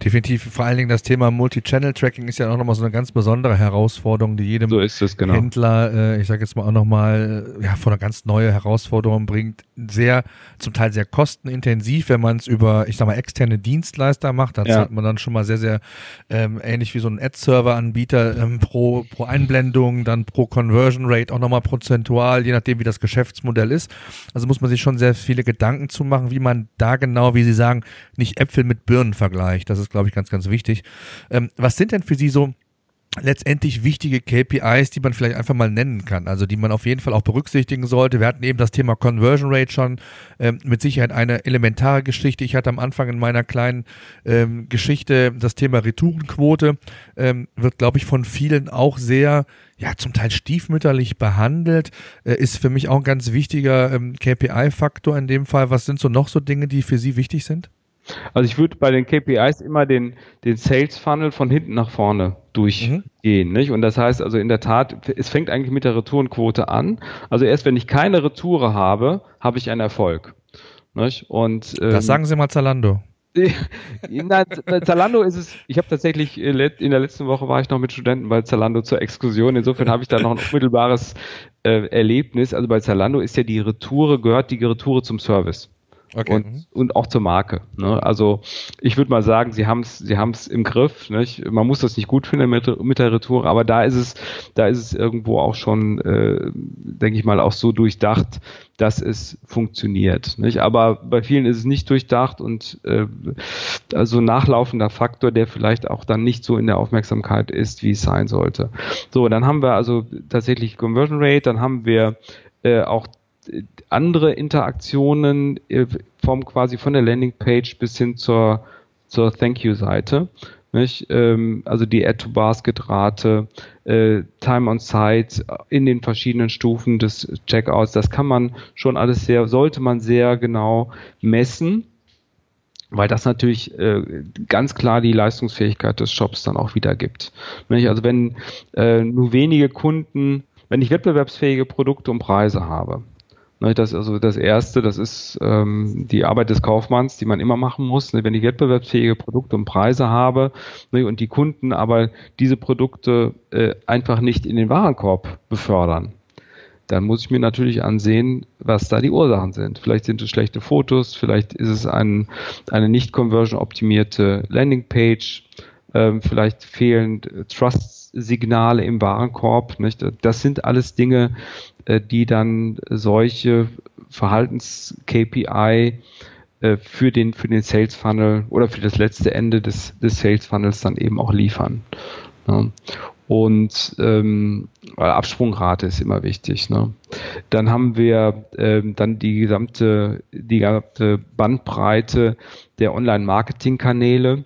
Definitiv, vor allen Dingen das Thema Multi-Channel-Tracking ist ja auch nochmal so eine ganz besondere Herausforderung, die jedem so es, genau. Händler, äh, ich sage jetzt mal auch nochmal, äh, ja, vor eine ganz neue Herausforderung bringt. Sehr, zum Teil sehr kostenintensiv, wenn man es über, ich sag mal, externe Dienstleister macht. Da ja. zahlt man dann schon mal sehr, sehr ähm, ähnlich wie so ein Ad-Server-Anbieter ähm, pro, pro Einblendung, dann pro Conversion Rate auch nochmal prozentual, je nachdem, wie das Geschäftsmodell ist. Also muss man sich schon sehr viele Gedanken zu machen, wie man da genau, wie Sie sagen, nicht Äpfel mit Birnen vergleicht. Das ist glaube ich, ganz, ganz wichtig. Ähm, was sind denn für Sie so letztendlich wichtige KPIs, die man vielleicht einfach mal nennen kann, also die man auf jeden Fall auch berücksichtigen sollte. Wir hatten eben das Thema Conversion Rate schon, ähm, mit Sicherheit eine elementare Geschichte. Ich hatte am Anfang in meiner kleinen ähm, Geschichte das Thema Retourenquote, ähm, wird, glaube ich, von vielen auch sehr, ja, zum Teil stiefmütterlich behandelt, äh, ist für mich auch ein ganz wichtiger ähm, KPI-Faktor in dem Fall. Was sind so noch so Dinge, die für Sie wichtig sind? Also ich würde bei den KPIs immer den, den Sales Funnel von hinten nach vorne durchgehen. Mhm. Nicht? Und das heißt also in der Tat, es fängt eigentlich mit der Retourenquote an. Also erst wenn ich keine Retoure habe, habe ich einen Erfolg. Nicht? Und, ähm, das sagen Sie mal Zalando. Na, Zalando ist es, ich habe tatsächlich äh, in der letzten Woche war ich noch mit Studenten bei Zalando zur Exkursion. Insofern habe ich da noch ein unmittelbares äh, Erlebnis. Also bei Zalando ist ja die Retoure, gehört die Retoure zum Service. Okay. Und, und auch zur Marke. Ne? Also ich würde mal sagen, sie haben es sie haben's im Griff. Nicht? Man muss das nicht gut finden mit, mit der Retour, aber da ist es, da ist es irgendwo auch schon, äh, denke ich mal, auch so durchdacht, dass es funktioniert. Nicht? Aber bei vielen ist es nicht durchdacht und äh, also nachlaufender Faktor, der vielleicht auch dann nicht so in der Aufmerksamkeit ist, wie es sein sollte. So, dann haben wir also tatsächlich Conversion Rate, dann haben wir äh, auch andere Interaktionen äh, vom quasi von der Landingpage bis hin zur, zur Thank You-Seite. Ähm, also die Add-to-Basket-Rate, äh, Time on Site in den verschiedenen Stufen des Checkouts, das kann man schon alles sehr, sollte man sehr genau messen, weil das natürlich äh, ganz klar die Leistungsfähigkeit des Shops dann auch wiedergibt. Also wenn äh, nur wenige Kunden, wenn ich wettbewerbsfähige Produkte und Preise habe, das also das erste, das ist ähm, die Arbeit des Kaufmanns, die man immer machen muss. Ne, wenn ich wettbewerbsfähige Produkte und Preise habe ne, und die Kunden aber diese Produkte äh, einfach nicht in den Warenkorb befördern, dann muss ich mir natürlich ansehen, was da die Ursachen sind. Vielleicht sind es schlechte Fotos, vielleicht ist es ein, eine nicht conversion optimierte Landingpage, ähm, vielleicht fehlen Trust-Signale im Warenkorb. Nicht? Das sind alles Dinge, äh, die dann solche Verhaltens-KPI äh, für den, für den Sales Funnel oder für das letzte Ende des, des Sales Funnels dann eben auch liefern. Ne? Und ähm, Absprungrate ist immer wichtig. Ne? Dann haben wir ähm, dann die gesamte, die gesamte Bandbreite der Online-Marketing-Kanäle.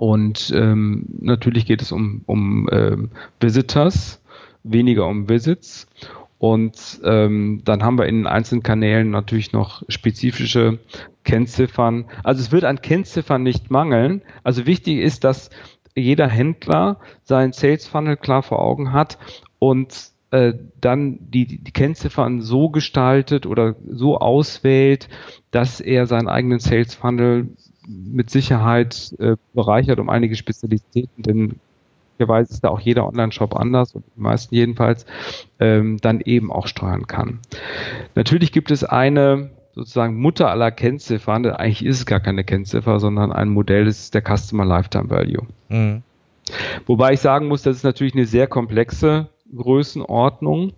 Und ähm, natürlich geht es um, um ähm, Visitors, weniger um Visits. Und ähm, dann haben wir in den einzelnen Kanälen natürlich noch spezifische Kennziffern. Also es wird an Kennziffern nicht mangeln. Also wichtig ist, dass jeder Händler seinen Sales Funnel klar vor Augen hat und äh, dann die, die Kennziffern so gestaltet oder so auswählt, dass er seinen eigenen Sales Funnel mit Sicherheit äh, bereichert um einige Spezialitäten, denn möglicherweise ist da auch jeder Online-Shop anders und die meisten jedenfalls, ähm, dann eben auch steuern kann. Natürlich gibt es eine sozusagen Mutter aller Kennziffern, eigentlich ist es gar keine Kennziffer, sondern ein Modell das ist der Customer Lifetime Value. Mhm. Wobei ich sagen muss, das ist natürlich eine sehr komplexe Größenordnung.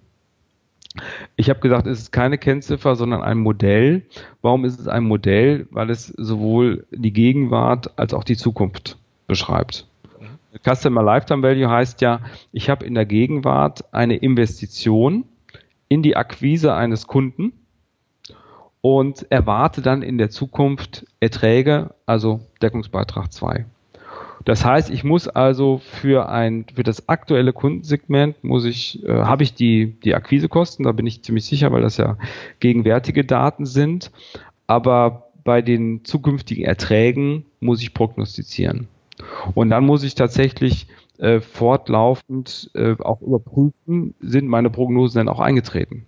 Ich habe gesagt, es ist keine Kennziffer, sondern ein Modell. Warum ist es ein Modell? Weil es sowohl die Gegenwart als auch die Zukunft beschreibt. Customer Lifetime Value heißt ja, ich habe in der Gegenwart eine Investition in die Akquise eines Kunden und erwarte dann in der Zukunft Erträge, also Deckungsbeitrag 2. Das heißt, ich muss also für ein für das aktuelle Kundensegment muss ich äh, habe ich die die Akquisekosten, da bin ich ziemlich sicher, weil das ja gegenwärtige Daten sind, aber bei den zukünftigen Erträgen muss ich prognostizieren. Und dann muss ich tatsächlich äh, fortlaufend äh, auch überprüfen, sind meine Prognosen denn auch eingetreten.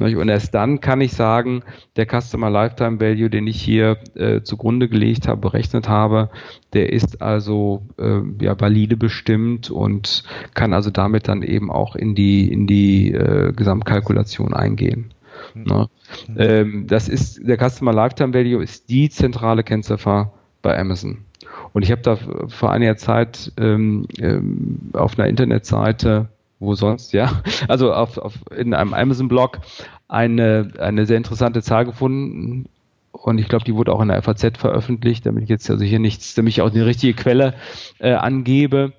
Und erst dann kann ich sagen, der Customer Lifetime Value, den ich hier äh, zugrunde gelegt habe, berechnet habe, der ist also äh, ja valide bestimmt und kann also damit dann eben auch in die in die äh, Gesamtkalkulation eingehen. Mhm. Ne? Ähm, das ist der Customer Lifetime Value ist die zentrale Kennziffer bei Amazon. Und ich habe da vor einiger Zeit ähm, ähm, auf einer Internetseite wo sonst, ja, also auf, auf, in einem Amazon-Blog eine, eine sehr interessante Zahl gefunden. Und ich glaube, die wurde auch in der FAZ veröffentlicht, damit ich jetzt also hier nichts, damit ich auch die richtige Quelle äh, angebe,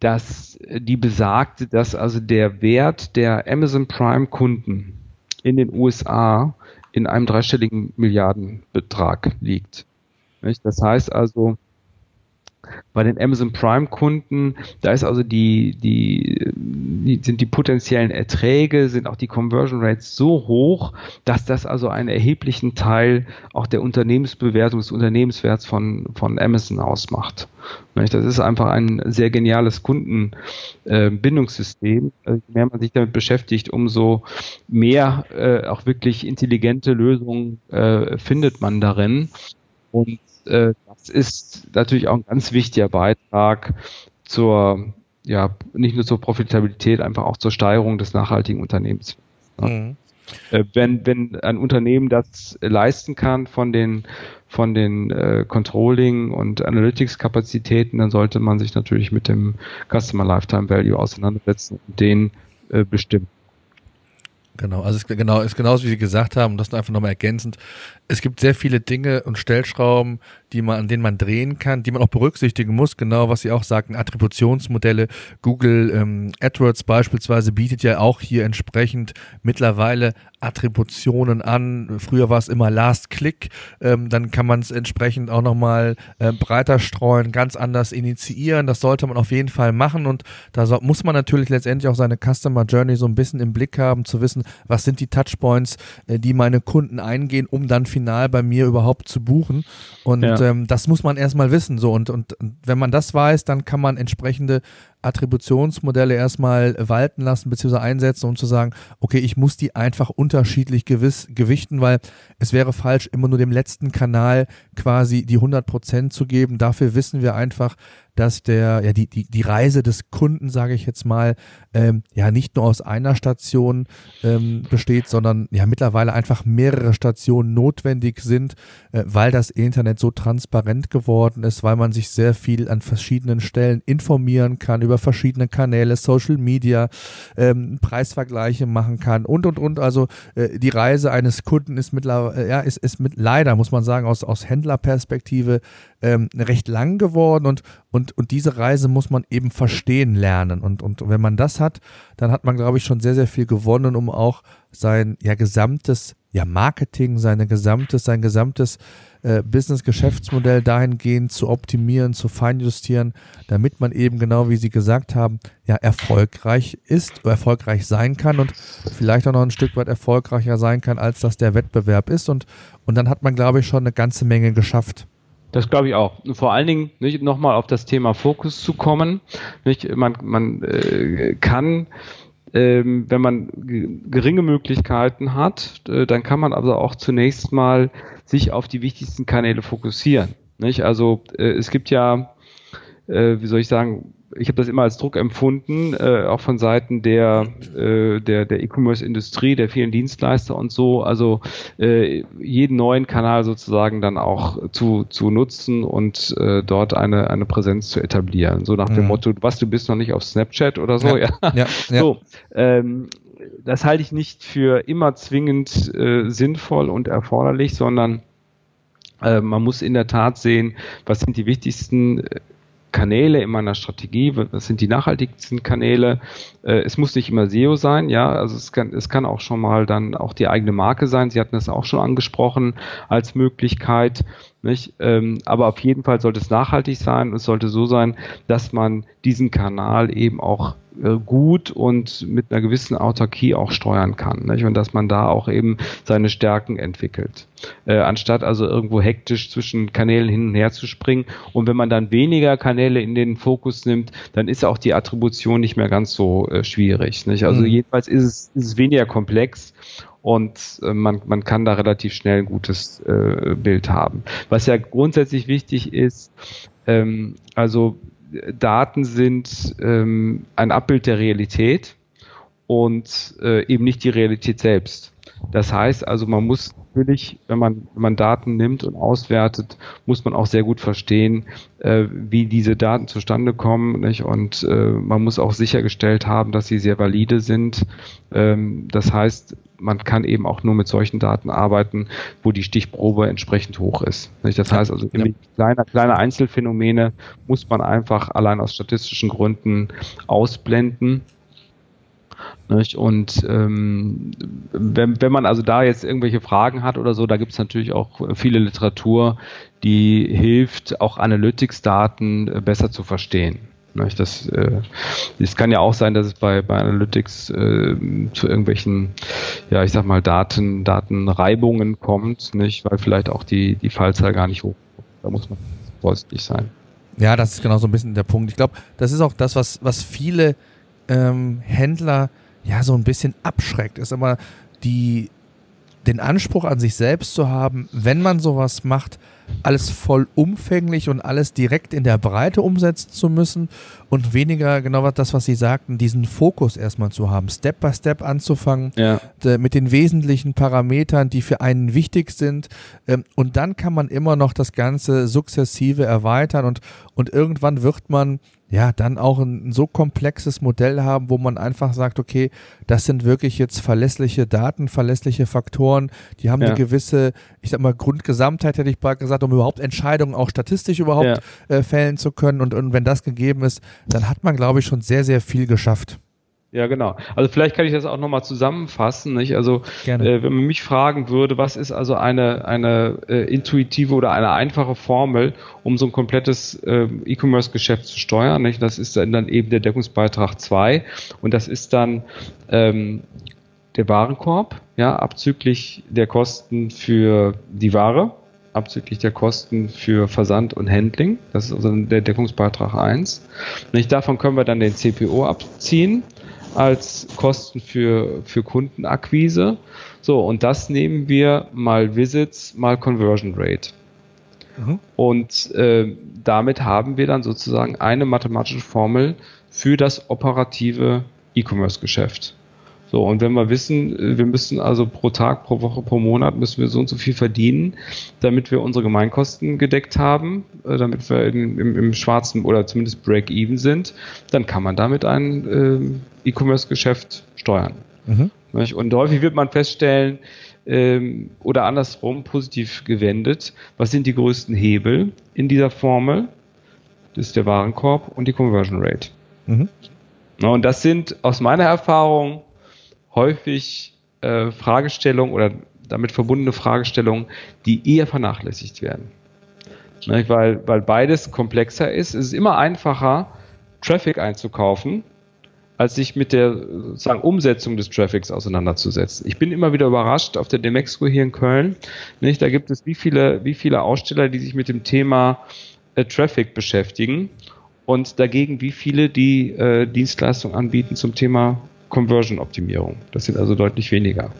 dass die besagt, dass also der Wert der Amazon Prime Kunden in den USA in einem dreistelligen Milliardenbetrag liegt. Das heißt also, bei den Amazon Prime Kunden, da ist also die, die, die, sind die potenziellen Erträge, sind auch die Conversion Rates so hoch, dass das also einen erheblichen Teil auch der Unternehmensbewertung des Unternehmenswerts von, von Amazon ausmacht. Das ist einfach ein sehr geniales Kundenbindungssystem. Äh, je mehr man sich damit beschäftigt, umso mehr äh, auch wirklich intelligente Lösungen äh, findet man darin. Und ist natürlich auch ein ganz wichtiger Beitrag zur, ja, nicht nur zur Profitabilität, einfach auch zur Steigerung des nachhaltigen Unternehmens. Mhm. Äh, wenn, wenn ein Unternehmen das leisten kann von den, von den äh, Controlling- und Analytics-Kapazitäten, dann sollte man sich natürlich mit dem Customer Lifetime Value auseinandersetzen und den äh, bestimmen. Genau, also es genau, ist genauso wie Sie gesagt haben, das einfach nochmal ergänzend es gibt sehr viele Dinge und Stellschrauben, die man, an denen man drehen kann, die man auch berücksichtigen muss. Genau, was Sie auch sagten, Attributionsmodelle. Google ähm, AdWords beispielsweise bietet ja auch hier entsprechend mittlerweile Attributionen an. Früher war es immer Last Click. Ähm, dann kann man es entsprechend auch nochmal äh, breiter streuen, ganz anders initiieren. Das sollte man auf jeden Fall machen. Und da so, muss man natürlich letztendlich auch seine Customer Journey so ein bisschen im Blick haben, zu wissen, was sind die Touchpoints, äh, die meine Kunden eingehen, um dann final bei mir überhaupt zu buchen. Und ja. ähm, das muss man erstmal wissen. So und, und, und wenn man das weiß, dann kann man entsprechende Attributionsmodelle erstmal walten lassen bzw. einsetzen, um zu sagen, okay, ich muss die einfach unterschiedlich gewiss, gewichten, weil es wäre falsch, immer nur dem letzten Kanal quasi die 100% zu geben. Dafür wissen wir einfach, dass der, ja, die, die, die Reise des Kunden, sage ich jetzt mal, ähm, ja, nicht nur aus einer Station ähm, besteht, sondern ja mittlerweile einfach mehrere Stationen notwendig sind, äh, weil das Internet so transparent geworden ist, weil man sich sehr viel an verschiedenen Stellen informieren kann über verschiedene Kanäle, Social Media, ähm, Preisvergleiche machen kann und und und. Also äh, die Reise eines Kunden ist mittlerweile, ja, ist, ist mit leider, muss man sagen, aus, aus Händlerperspektive ähm, recht lang geworden und, und, und diese Reise muss man eben verstehen lernen. Und, und wenn man das hat, dann hat man, glaube ich, schon sehr, sehr viel gewonnen, um auch sein ja gesamtes ja, Marketing, seine gesamtes, sein gesamtes äh, Business-Geschäftsmodell dahingehend zu optimieren, zu feinjustieren, damit man eben genau wie Sie gesagt haben, ja, erfolgreich ist, erfolgreich sein kann und vielleicht auch noch ein Stück weit erfolgreicher sein kann, als das der Wettbewerb ist. Und, und dann hat man, glaube ich, schon eine ganze Menge geschafft. Das glaube ich auch. vor allen Dingen nicht nochmal auf das Thema Fokus zu kommen. Nicht, man man äh, kann ähm, wenn man geringe Möglichkeiten hat, äh, dann kann man also auch zunächst mal sich auf die wichtigsten Kanäle fokussieren. Nicht? Also äh, es gibt ja, äh, wie soll ich sagen, ich habe das immer als Druck empfunden, äh, auch von Seiten der äh, der der E-Commerce-Industrie, der vielen Dienstleister und so, also äh, jeden neuen Kanal sozusagen dann auch zu zu nutzen und äh, dort eine eine Präsenz zu etablieren, so nach mhm. dem Motto, was du bist noch nicht auf Snapchat oder so, ja, ja. ja, ja. so. Ähm, das halte ich nicht für immer zwingend äh, sinnvoll und erforderlich, sondern äh, man muss in der Tat sehen, was sind die wichtigsten äh, Kanäle in meiner Strategie, was sind die nachhaltigsten Kanäle. Äh, es muss nicht immer SEO sein, ja, also es kann, es kann auch schon mal dann auch die eigene Marke sein. Sie hatten das auch schon angesprochen als Möglichkeit. Nicht? Ähm, aber auf jeden Fall sollte es nachhaltig sein und es sollte so sein, dass man diesen Kanal eben auch äh, gut und mit einer gewissen Autarkie auch steuern kann. Nicht? Und dass man da auch eben seine Stärken entwickelt. Äh, anstatt also irgendwo hektisch zwischen Kanälen hin und her zu springen. Und wenn man dann weniger Kanäle in den Fokus nimmt, dann ist auch die Attribution nicht mehr ganz so äh, schwierig. Nicht? Also mhm. jedenfalls ist es, ist es weniger komplex und äh, man, man kann da relativ schnell ein gutes äh, Bild haben. Was ja grundsätzlich wichtig ist, ähm, also Daten sind ähm, ein Abbild der Realität und äh, eben nicht die Realität selbst. Das heißt also, man muss natürlich, wenn man, wenn man Daten nimmt und auswertet, muss man auch sehr gut verstehen, äh, wie diese Daten zustande kommen. Nicht? Und äh, man muss auch sichergestellt haben, dass sie sehr valide sind. Ähm, das heißt, man kann eben auch nur mit solchen Daten arbeiten, wo die Stichprobe entsprechend hoch ist. Das heißt also, ja. kleine, kleine Einzelfänomene muss man einfach allein aus statistischen Gründen ausblenden. Nicht? Und ähm, wenn, wenn man also da jetzt irgendwelche Fragen hat oder so, da gibt es natürlich auch viele Literatur, die hilft, auch Analytics-Daten äh, besser zu verstehen. Nicht? Das, äh, es kann ja auch sein, dass es bei, bei Analytics äh, zu irgendwelchen, ja, ich sag mal, Daten, Datenreibungen kommt, nicht? weil vielleicht auch die, die Fallzahl gar nicht hoch ist. Da muss man vorsichtig sein. Ja, das ist genau so ein bisschen der Punkt. Ich glaube, das ist auch das, was, was viele ähm, Händler ja so ein bisschen abschreckt, ist immer die, den Anspruch an sich selbst zu haben, wenn man sowas macht, alles vollumfänglich und alles direkt in der Breite umsetzen zu müssen und weniger genau das, was Sie sagten, diesen Fokus erstmal zu haben, Step by Step anzufangen ja. mit den wesentlichen Parametern, die für einen wichtig sind. Ähm, und dann kann man immer noch das Ganze sukzessive erweitern und, und irgendwann wird man ja, dann auch ein, so komplexes Modell haben, wo man einfach sagt, okay, das sind wirklich jetzt verlässliche Daten, verlässliche Faktoren, die haben ja. eine gewisse, ich sag mal, Grundgesamtheit, hätte ich bald gesagt, um überhaupt Entscheidungen auch statistisch überhaupt ja. äh, fällen zu können. Und, und wenn das gegeben ist, dann hat man, glaube ich, schon sehr, sehr viel geschafft. Ja, genau. Also vielleicht kann ich das auch nochmal zusammenfassen. Nicht? Also äh, wenn man mich fragen würde, was ist also eine, eine äh, intuitive oder eine einfache Formel, um so ein komplettes äh, E-Commerce-Geschäft zu steuern, nicht? das ist dann, dann eben der Deckungsbeitrag 2 und das ist dann ähm, der Warenkorb, ja, abzüglich der Kosten für die Ware, abzüglich der Kosten für Versand und Handling. Das ist also der Deckungsbeitrag 1. Nicht davon können wir dann den CPO abziehen als Kosten für, für Kundenakquise. So, und das nehmen wir mal Visits, mal Conversion Rate. Mhm. Und äh, damit haben wir dann sozusagen eine mathematische Formel für das operative E-Commerce-Geschäft. So, und wenn wir wissen, äh, wir müssen also pro Tag, pro Woche, pro Monat müssen wir so und so viel verdienen, damit wir unsere Gemeinkosten gedeckt haben, äh, damit wir in, im, im, schwarzen oder zumindest Break-Even sind, dann kann man damit ein äh, E-Commerce-Geschäft steuern. Mhm. Und häufig wird man feststellen, ähm, oder andersrum positiv gewendet, was sind die größten Hebel in dieser Formel? Das ist der Warenkorb und die Conversion Rate. Mhm. und das sind aus meiner Erfahrung häufig äh, Fragestellungen oder damit verbundene Fragestellungen, die eher vernachlässigt werden. Ne, weil, weil beides komplexer ist. Es ist immer einfacher, Traffic einzukaufen, als sich mit der sozusagen Umsetzung des Traffics auseinanderzusetzen. Ich bin immer wieder überrascht auf der Demexco hier in Köln. Nicht? Da gibt es wie viele, wie viele Aussteller, die sich mit dem Thema äh, Traffic beschäftigen und dagegen wie viele, die äh, Dienstleistungen anbieten zum Thema Conversion-Optimierung. Das sind also deutlich weniger.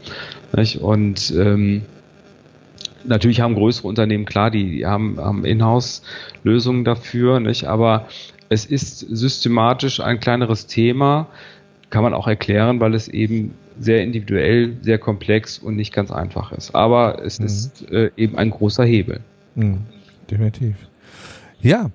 Nicht? Und ähm, natürlich haben größere Unternehmen, klar, die, die haben, haben Inhouse-Lösungen dafür, nicht? aber es ist systematisch ein kleineres Thema, kann man auch erklären, weil es eben sehr individuell, sehr komplex und nicht ganz einfach ist. Aber es mhm. ist äh, eben ein großer Hebel. Mhm. Definitiv. Ja,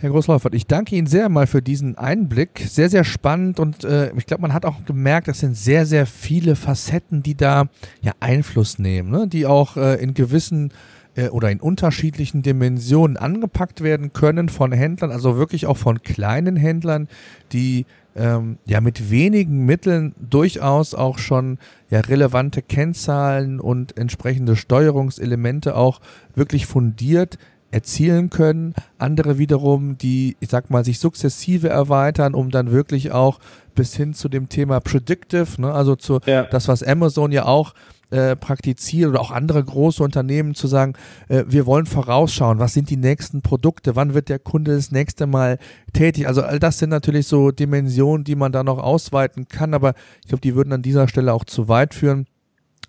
Herr Großläufert, ich danke Ihnen sehr mal für diesen Einblick. Sehr, sehr spannend und äh, ich glaube, man hat auch gemerkt, das sind sehr, sehr viele Facetten, die da ja Einfluss nehmen, ne? die auch äh, in gewissen äh, oder in unterschiedlichen Dimensionen angepackt werden können von Händlern, also wirklich auch von kleinen Händlern, die ähm, ja mit wenigen Mitteln durchaus auch schon ja relevante Kennzahlen und entsprechende Steuerungselemente auch wirklich fundiert erzielen können. Andere wiederum, die, ich sag mal, sich sukzessive erweitern, um dann wirklich auch bis hin zu dem Thema Predictive, ne, also zu ja. das, was Amazon ja auch äh, praktiziert oder auch andere große Unternehmen zu sagen, äh, wir wollen vorausschauen, was sind die nächsten Produkte, wann wird der Kunde das nächste Mal tätig. Also all das sind natürlich so Dimensionen, die man da noch ausweiten kann, aber ich glaube, die würden an dieser Stelle auch zu weit führen,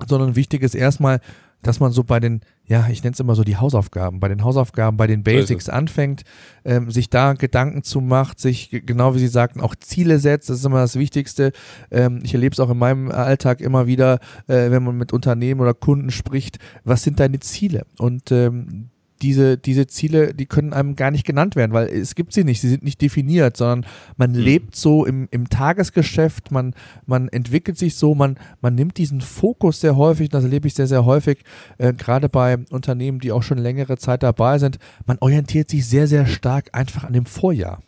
sondern wichtig ist erstmal, dass man so bei den, ja, ich nenne es immer so die Hausaufgaben, bei den Hausaufgaben, bei den Basics so anfängt, ähm, sich da Gedanken zu macht, sich, genau wie Sie sagten, auch Ziele setzt, das ist immer das Wichtigste. Ähm, ich erlebe es auch in meinem Alltag immer wieder, äh, wenn man mit Unternehmen oder Kunden spricht, was sind deine Ziele? Und ähm, diese, diese Ziele, die können einem gar nicht genannt werden, weil es gibt sie nicht, sie sind nicht definiert, sondern man mhm. lebt so im, im Tagesgeschäft, man, man entwickelt sich so, man, man nimmt diesen Fokus sehr häufig, das erlebe ich sehr, sehr häufig, äh, gerade bei Unternehmen, die auch schon längere Zeit dabei sind, man orientiert sich sehr, sehr stark einfach an dem Vorjahr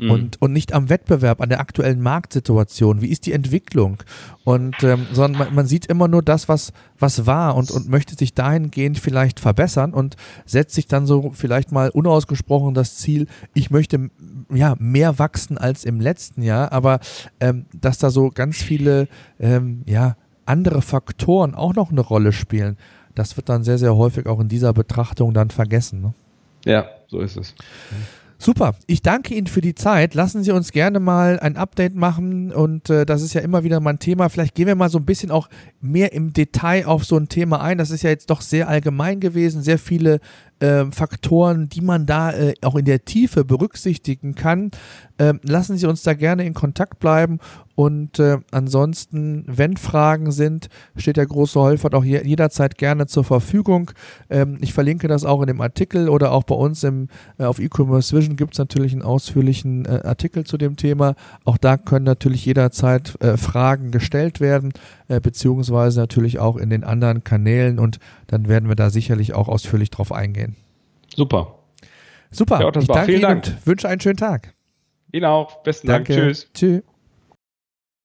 mhm. und, und nicht am Wettbewerb, an der aktuellen Marktsituation. Wie ist die Entwicklung? Und ähm, sondern man, man sieht immer nur das, was, was war und, und möchte sich dahingehend vielleicht verbessern und setzt sich dann so vielleicht mal unausgesprochen das Ziel, ich möchte ja mehr wachsen als im letzten Jahr, aber ähm, dass da so ganz viele ähm, ja andere Faktoren auch noch eine Rolle spielen, das wird dann sehr, sehr häufig auch in dieser Betrachtung dann vergessen. Ne? Ja, so ist es. Super, ich danke Ihnen für die Zeit. Lassen Sie uns gerne mal ein Update machen und äh, das ist ja immer wieder mein Thema. Vielleicht gehen wir mal so ein bisschen auch mehr im Detail auf so ein Thema ein. Das ist ja jetzt doch sehr allgemein gewesen, sehr viele äh, Faktoren, die man da äh, auch in der Tiefe berücksichtigen kann. Äh, lassen Sie uns da gerne in Kontakt bleiben und äh, ansonsten, wenn Fragen sind, steht der große Holfert auch je jederzeit gerne zur Verfügung. Ähm, ich verlinke das auch in dem Artikel oder auch bei uns im, äh, auf E-Commerce Vision gibt es natürlich einen ausführlichen äh, Artikel zu dem Thema. Auch da können natürlich jederzeit äh, Fragen gestellt werden, äh, beziehungsweise natürlich auch in den anderen Kanälen und dann werden wir da sicherlich auch ausführlich drauf eingehen. Super. Super. Ja, ich danke Ihnen Dank. und wünsche einen schönen Tag. Ihnen auch. Besten Danke. Dank. Tschüss. Tschüss.